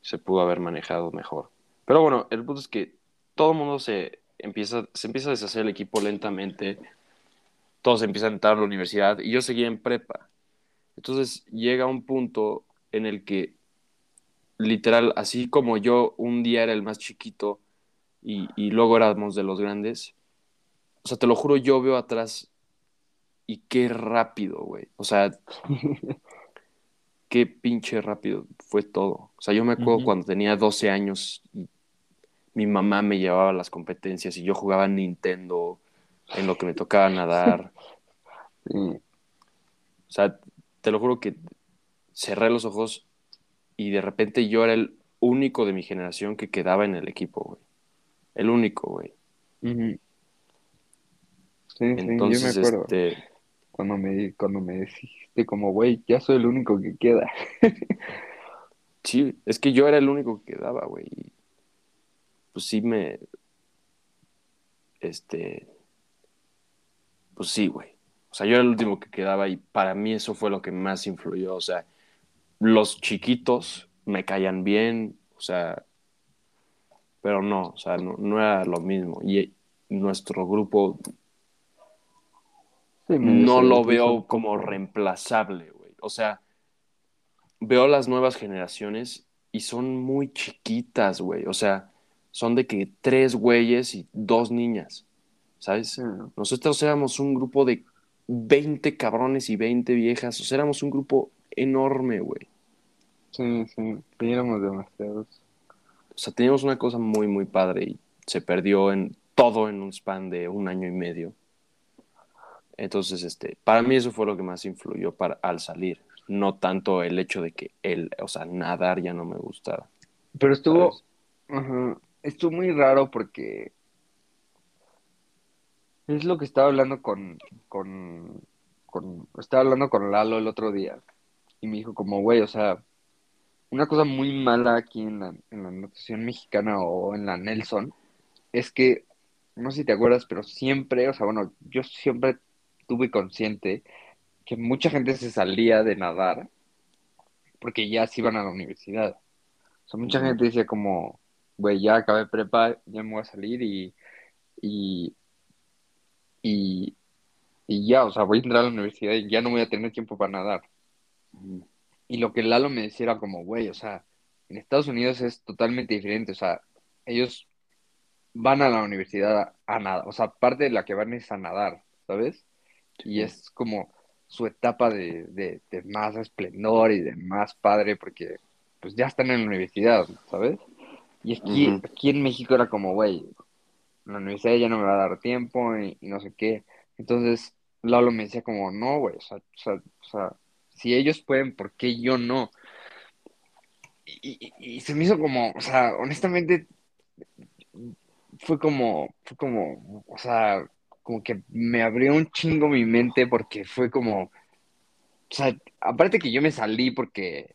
se pudo haber manejado mejor. Pero bueno, el punto es que todo el mundo se empieza, se empieza a deshacer el equipo lentamente. Todos empiezan a entrar a la universidad y yo seguía en prepa. Entonces llega un punto en el que, literal, así como yo un día era el más chiquito y, y luego éramos de los grandes, o sea, te lo juro, yo veo atrás y qué rápido, güey. O sea, qué pinche rápido fue todo. O sea, yo me acuerdo cuando tenía 12 años y mi mamá me llevaba a las competencias y yo jugaba Nintendo en lo que me tocaba nadar. Sí. O sea, te lo juro que cerré los ojos y de repente yo era el único de mi generación que quedaba en el equipo, güey. El único, güey. Sí, sí, yo me Entonces, acuerdo. este, Cuando me, cuando me dijiste como, güey, ya soy el único que queda. sí, es que yo era el único que quedaba, güey. Pues sí me, este, pues sí, güey. O sea, yo era el último que quedaba y para mí eso fue lo que más influyó. O sea, los chiquitos me caían bien, o sea, pero no, o sea, no, no era lo mismo. Y nuestro grupo Sí, no lo veo como reemplazable, güey. O sea, veo las nuevas generaciones y son muy chiquitas, güey. O sea, son de que tres güeyes y dos niñas, ¿sabes? Sí. Nosotros éramos un grupo de 20 cabrones y 20 viejas. O sea, éramos un grupo enorme, güey. Sí, sí, sí, éramos demasiados. O sea, teníamos una cosa muy, muy padre y se perdió en todo en un span de un año y medio. Entonces, este, para mí eso fue lo que más influyó para, al salir. No tanto el hecho de que el, o sea, nadar ya no me gustara. Pero estuvo, estuvo muy raro porque es lo que estaba hablando con, con, con, estaba hablando con Lalo el otro día y me dijo como, güey, o sea, una cosa muy mala aquí en la, en la natación mexicana o en la Nelson es que, no sé si te acuerdas, pero siempre, o sea, bueno, yo siempre tuve consciente que mucha gente se salía de nadar porque ya se iban a la universidad. O sea, mucha gente decía como, güey, ya acabé prepa, ya me voy a salir y, y, y, y ya, o sea, voy a entrar a la universidad y ya no voy a tener tiempo para nadar. Y lo que Lalo me decía era como, güey, o sea, en Estados Unidos es totalmente diferente, o sea, ellos van a la universidad a, a nadar, o sea, parte de la que van es a nadar, ¿sabes? Y es como su etapa de, de, de más esplendor y de más padre porque pues ya están en la universidad, ¿sabes? Y aquí, Ujú. aquí en México era como, güey, la universidad ya no me va a dar tiempo y, y no sé qué. Entonces, Lalo me decía como, no, güey, o sea, o sea, o sea, si ellos pueden, ¿por qué yo no? Y, se me hizo como, o sea, honestamente, fue como, fue como, o sea, como que me abrió un chingo mi mente porque fue como, o sea, aparte que yo me salí porque,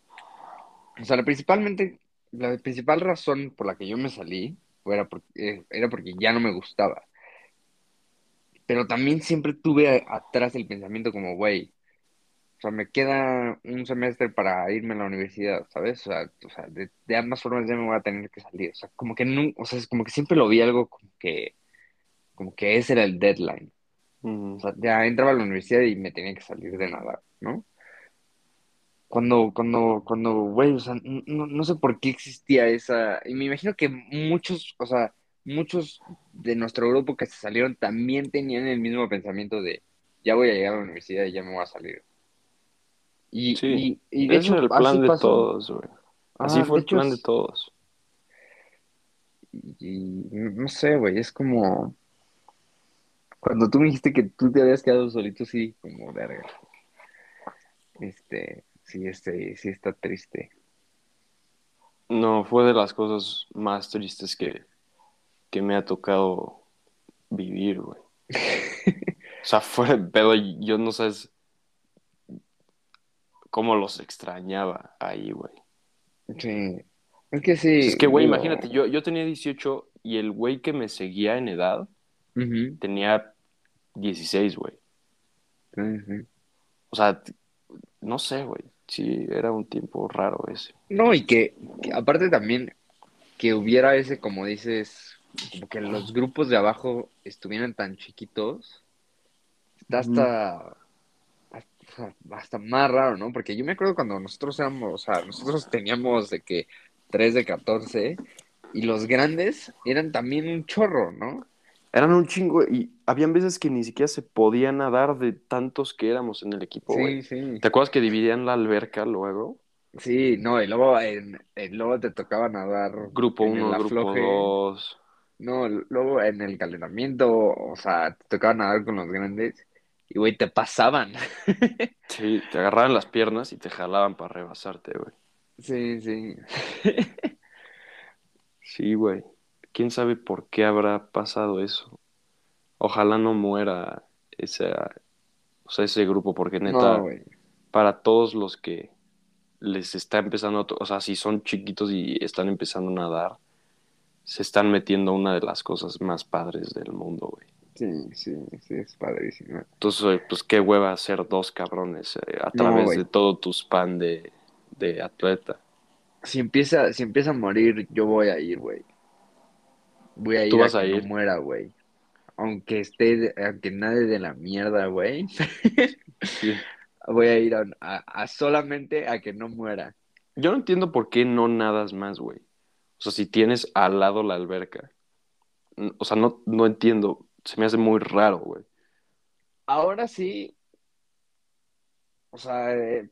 o sea, principalmente, la principal razón por la que yo me salí era porque, era porque ya no me gustaba. Pero también siempre tuve atrás el pensamiento como, güey, sea, me queda un semestre para irme a la universidad, ¿sabes? O sea, o sea, de, de ambas formas ya me voy a tener que salir. O sea, como que no, o sea, es como que siempre lo vi algo como que, como que ese era el deadline. O sea, ya entraba a la universidad y me tenía que salir de nadar, ¿no? Cuando, cuando, cuando, güey, o sea, no, no sé por qué existía esa, y me imagino que muchos, o sea, muchos de nuestro grupo que se salieron también tenían el mismo pensamiento de, ya voy a llegar a la universidad y ya me voy a salir. Y, Sí, y, y de hecho, el plan de pasó. todos, güey. Así Ah, fue el plan de todos. y no sé, güey, es como cuando tú me dijiste que tú te habías quedado solito, sí, como verga. Este, sí, este, sí está triste. No, fue de las cosas más tristes que, que me ha tocado vivir, güey. O sea, fue de pedo, yo no sabes cómo los extrañaba ahí, güey. Sí, es que sí, Es que, güey, digo, imagínate, yo, yo tenía 18 y el güey que me seguía en edad tenía 16, güey. sí, sí. O sea, no sé, güey. Sí, era un tiempo raro ese. No, y que, que aparte también que hubiera ese, como dices, como que los grupos de abajo estuvieran tan chiquitos, está hasta, hasta, más raro, ¿no? Porque yo me acuerdo cuando nosotros éramos, o sea, nosotros teníamos de que 3 de 14 y los grandes eran también un chorro, ¿no? Eran un chingo y habían veces que ni siquiera se podía nadar de tantos que éramos en el equipo. Sí, sí. ¿Te acuerdas que dividían la alberca luego? Sí, no, y luego, en, en- luego te tocaba nadar Grupo en el 1, grupo afloje. 2. No, luego en el calentamiento, o sea, te tocaba nadar con los grandes y, güey, te pasaban. Sí, te agarraban las piernas y te jalaban para rebasarte, güey. Sí, sí. Sí, güey. ¿Quién sabe por qué habrá pasado eso? Ojalá no muera ese, o sea, ese grupo, porque neta, No, para todos los que les está empezando, a o sea, si son chiquitos y están empezando a nadar, se están metiendo una de las cosas más padres del mundo, güey. Sí, sí, sí, es padrísimo. Entonces, pues qué hueva ser dos cabrones eh, a No, través de todo tu span de, de atleta. Si empieza, si empieza a morir, yo voy a ir, güey. Voy a ir ¿Tú vas a a que no ir? muera, güey. Aunque esté, aunque nadie de la mierda, güey. Sí. Voy a ir a, a- a solamente a que no muera. Yo no entiendo por qué no nadas más, güey. O sea, si tienes al lado la alberca. O sea, no, no entiendo. Se me hace muy raro, güey. Ahora sí, o sea, eh,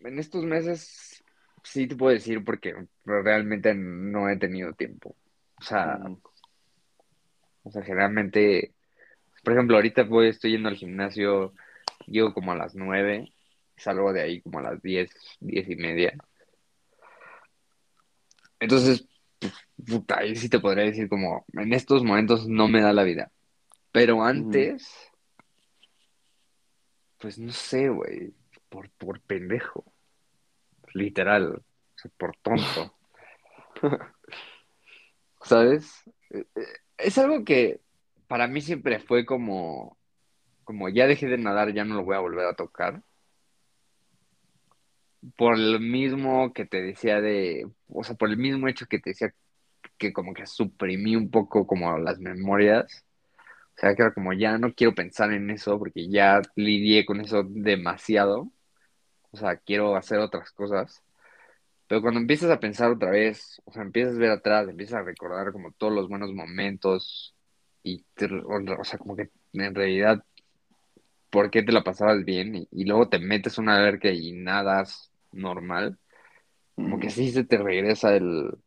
en estos meses sí te puedo decir porque realmente no he tenido tiempo. O sea, Mm. o sea, generalmente, por ejemplo, ahorita voy, estoy yendo al gimnasio, llego como a las nueve, salgo de ahí como a las diez, diez y media. Entonces, puta, ahí sí te podría decir como, en estos momentos no me da la vida. Pero antes, pues no sé, güey, por, por pendejo, literal, o sea, por tonto. ¿Sabes? Eh, eh, Es algo que para mí siempre fue como, como ya dejé de nadar, ya no lo voy a volver a tocar. Por el mismo que te decía de, o sea, por el mismo hecho que te decía que como que suprimí un poco como las memorias. O sea, que era como ya no quiero pensar en eso porque ya lidié con eso demasiado. O sea, quiero hacer otras cosas. Pero cuando empiezas a pensar otra vez, o sea, empiezas a ver atrás, empiezas a recordar como todos los buenos momentos y, te- o, sea, como que en realidad, ¿por qué te la pasabas bien? Y, y luego te metes una alberca y nadas normal, como que sí se te regresa el,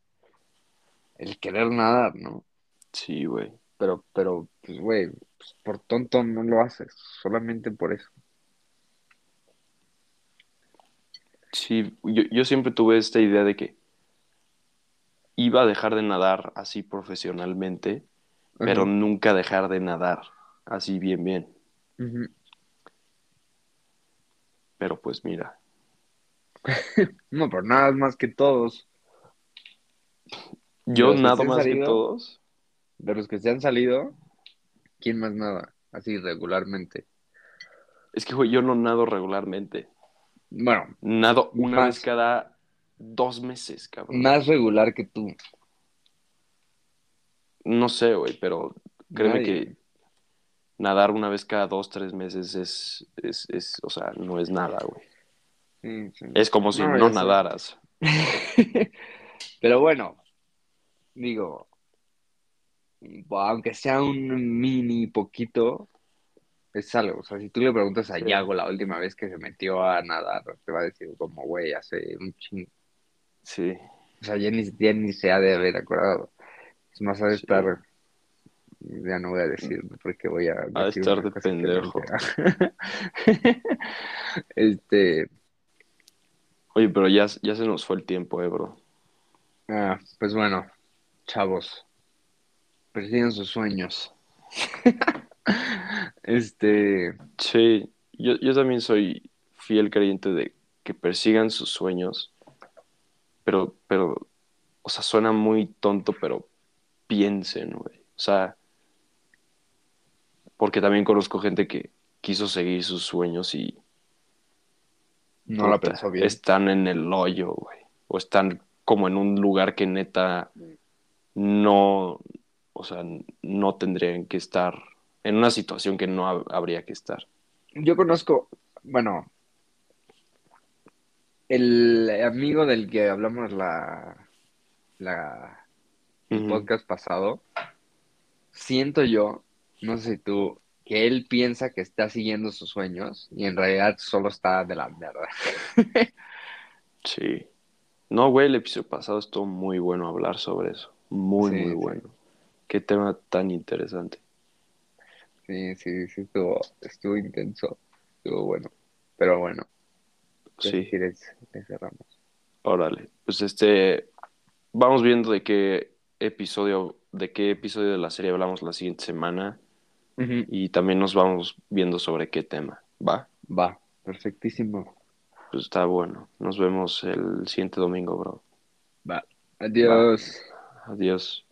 el querer nadar, ¿no? Sí, güey. Pero, pero, pues, güey, pues, por tonto no lo haces, solamente por eso. Sí, yo, yo siempre tuve esta idea de que iba a dejar de nadar así profesionalmente, pero nunca dejar de nadar así bien, bien. Pero pues mira, No, pero nada más que todos. yo han más que todos. De los que se han salido, ¿quién más nada? Así regularmente. Es que, güey, yo no nado regularmente. Bueno, Nado una Más. vez cada dos meses, cabrón. más regular que tú. No sé, güey, pero créeme Nadie. que nadar una vez cada dos, tres meses es, es, es, o sea, no es nada, güey. Sí, sí. Es como si No, nadaras. Pero bueno, digo, aunque sea un mini poquito, Es algo, o sea, si tú le preguntas a. Yago la última vez que se metió a nadar, te va a decir como, güey, hace un chingo. Sí, O sea, ya ni, ya ni se ha de haber acordado. Es más, ha de Sí. estar, ya no voy a decir porque voy a Ha de decir estar de pendejo. Este, Oye, pero ya, ya se nos fue el tiempo, eh, bro. ah, pues bueno, chavos, persigan sus sueños. Este, Sí, yo, yo también soy fiel creyente de que persigan sus sueños, pero, pero, o sea, suena muy tonto, pero piensen, güey. O sea, porque también conozco gente que quiso seguir sus sueños y no la pensó bien. están en el hoyo, güey. O están como en un lugar que neta no, o sea, no tendrían que estar, en una situación que no hab- habría que estar. Yo conozco, bueno, el amigo del que hablamos la, la el podcast pasado, siento yo, no sé si tú, que él piensa que está siguiendo sus sueños y en realidad solo está de la mierda. Sí. No, güey, el episodio pasado estuvo muy bueno hablar sobre eso. Muy, Sí, muy sí. bueno. Qué tema tan interesante. Sí, sí, sí, estuvo, estuvo intenso, estuvo bueno. Pero bueno, Sí, quieres, le cerramos. órale. Pues este, vamos viendo de qué episodio, de qué episodio de la serie hablamos la siguiente semana y también nos vamos viendo sobre qué tema. ¿Va? Va, perfectísimo. Pues está bueno. Nos vemos el siguiente domingo, bro. Va. Adiós. Adiós.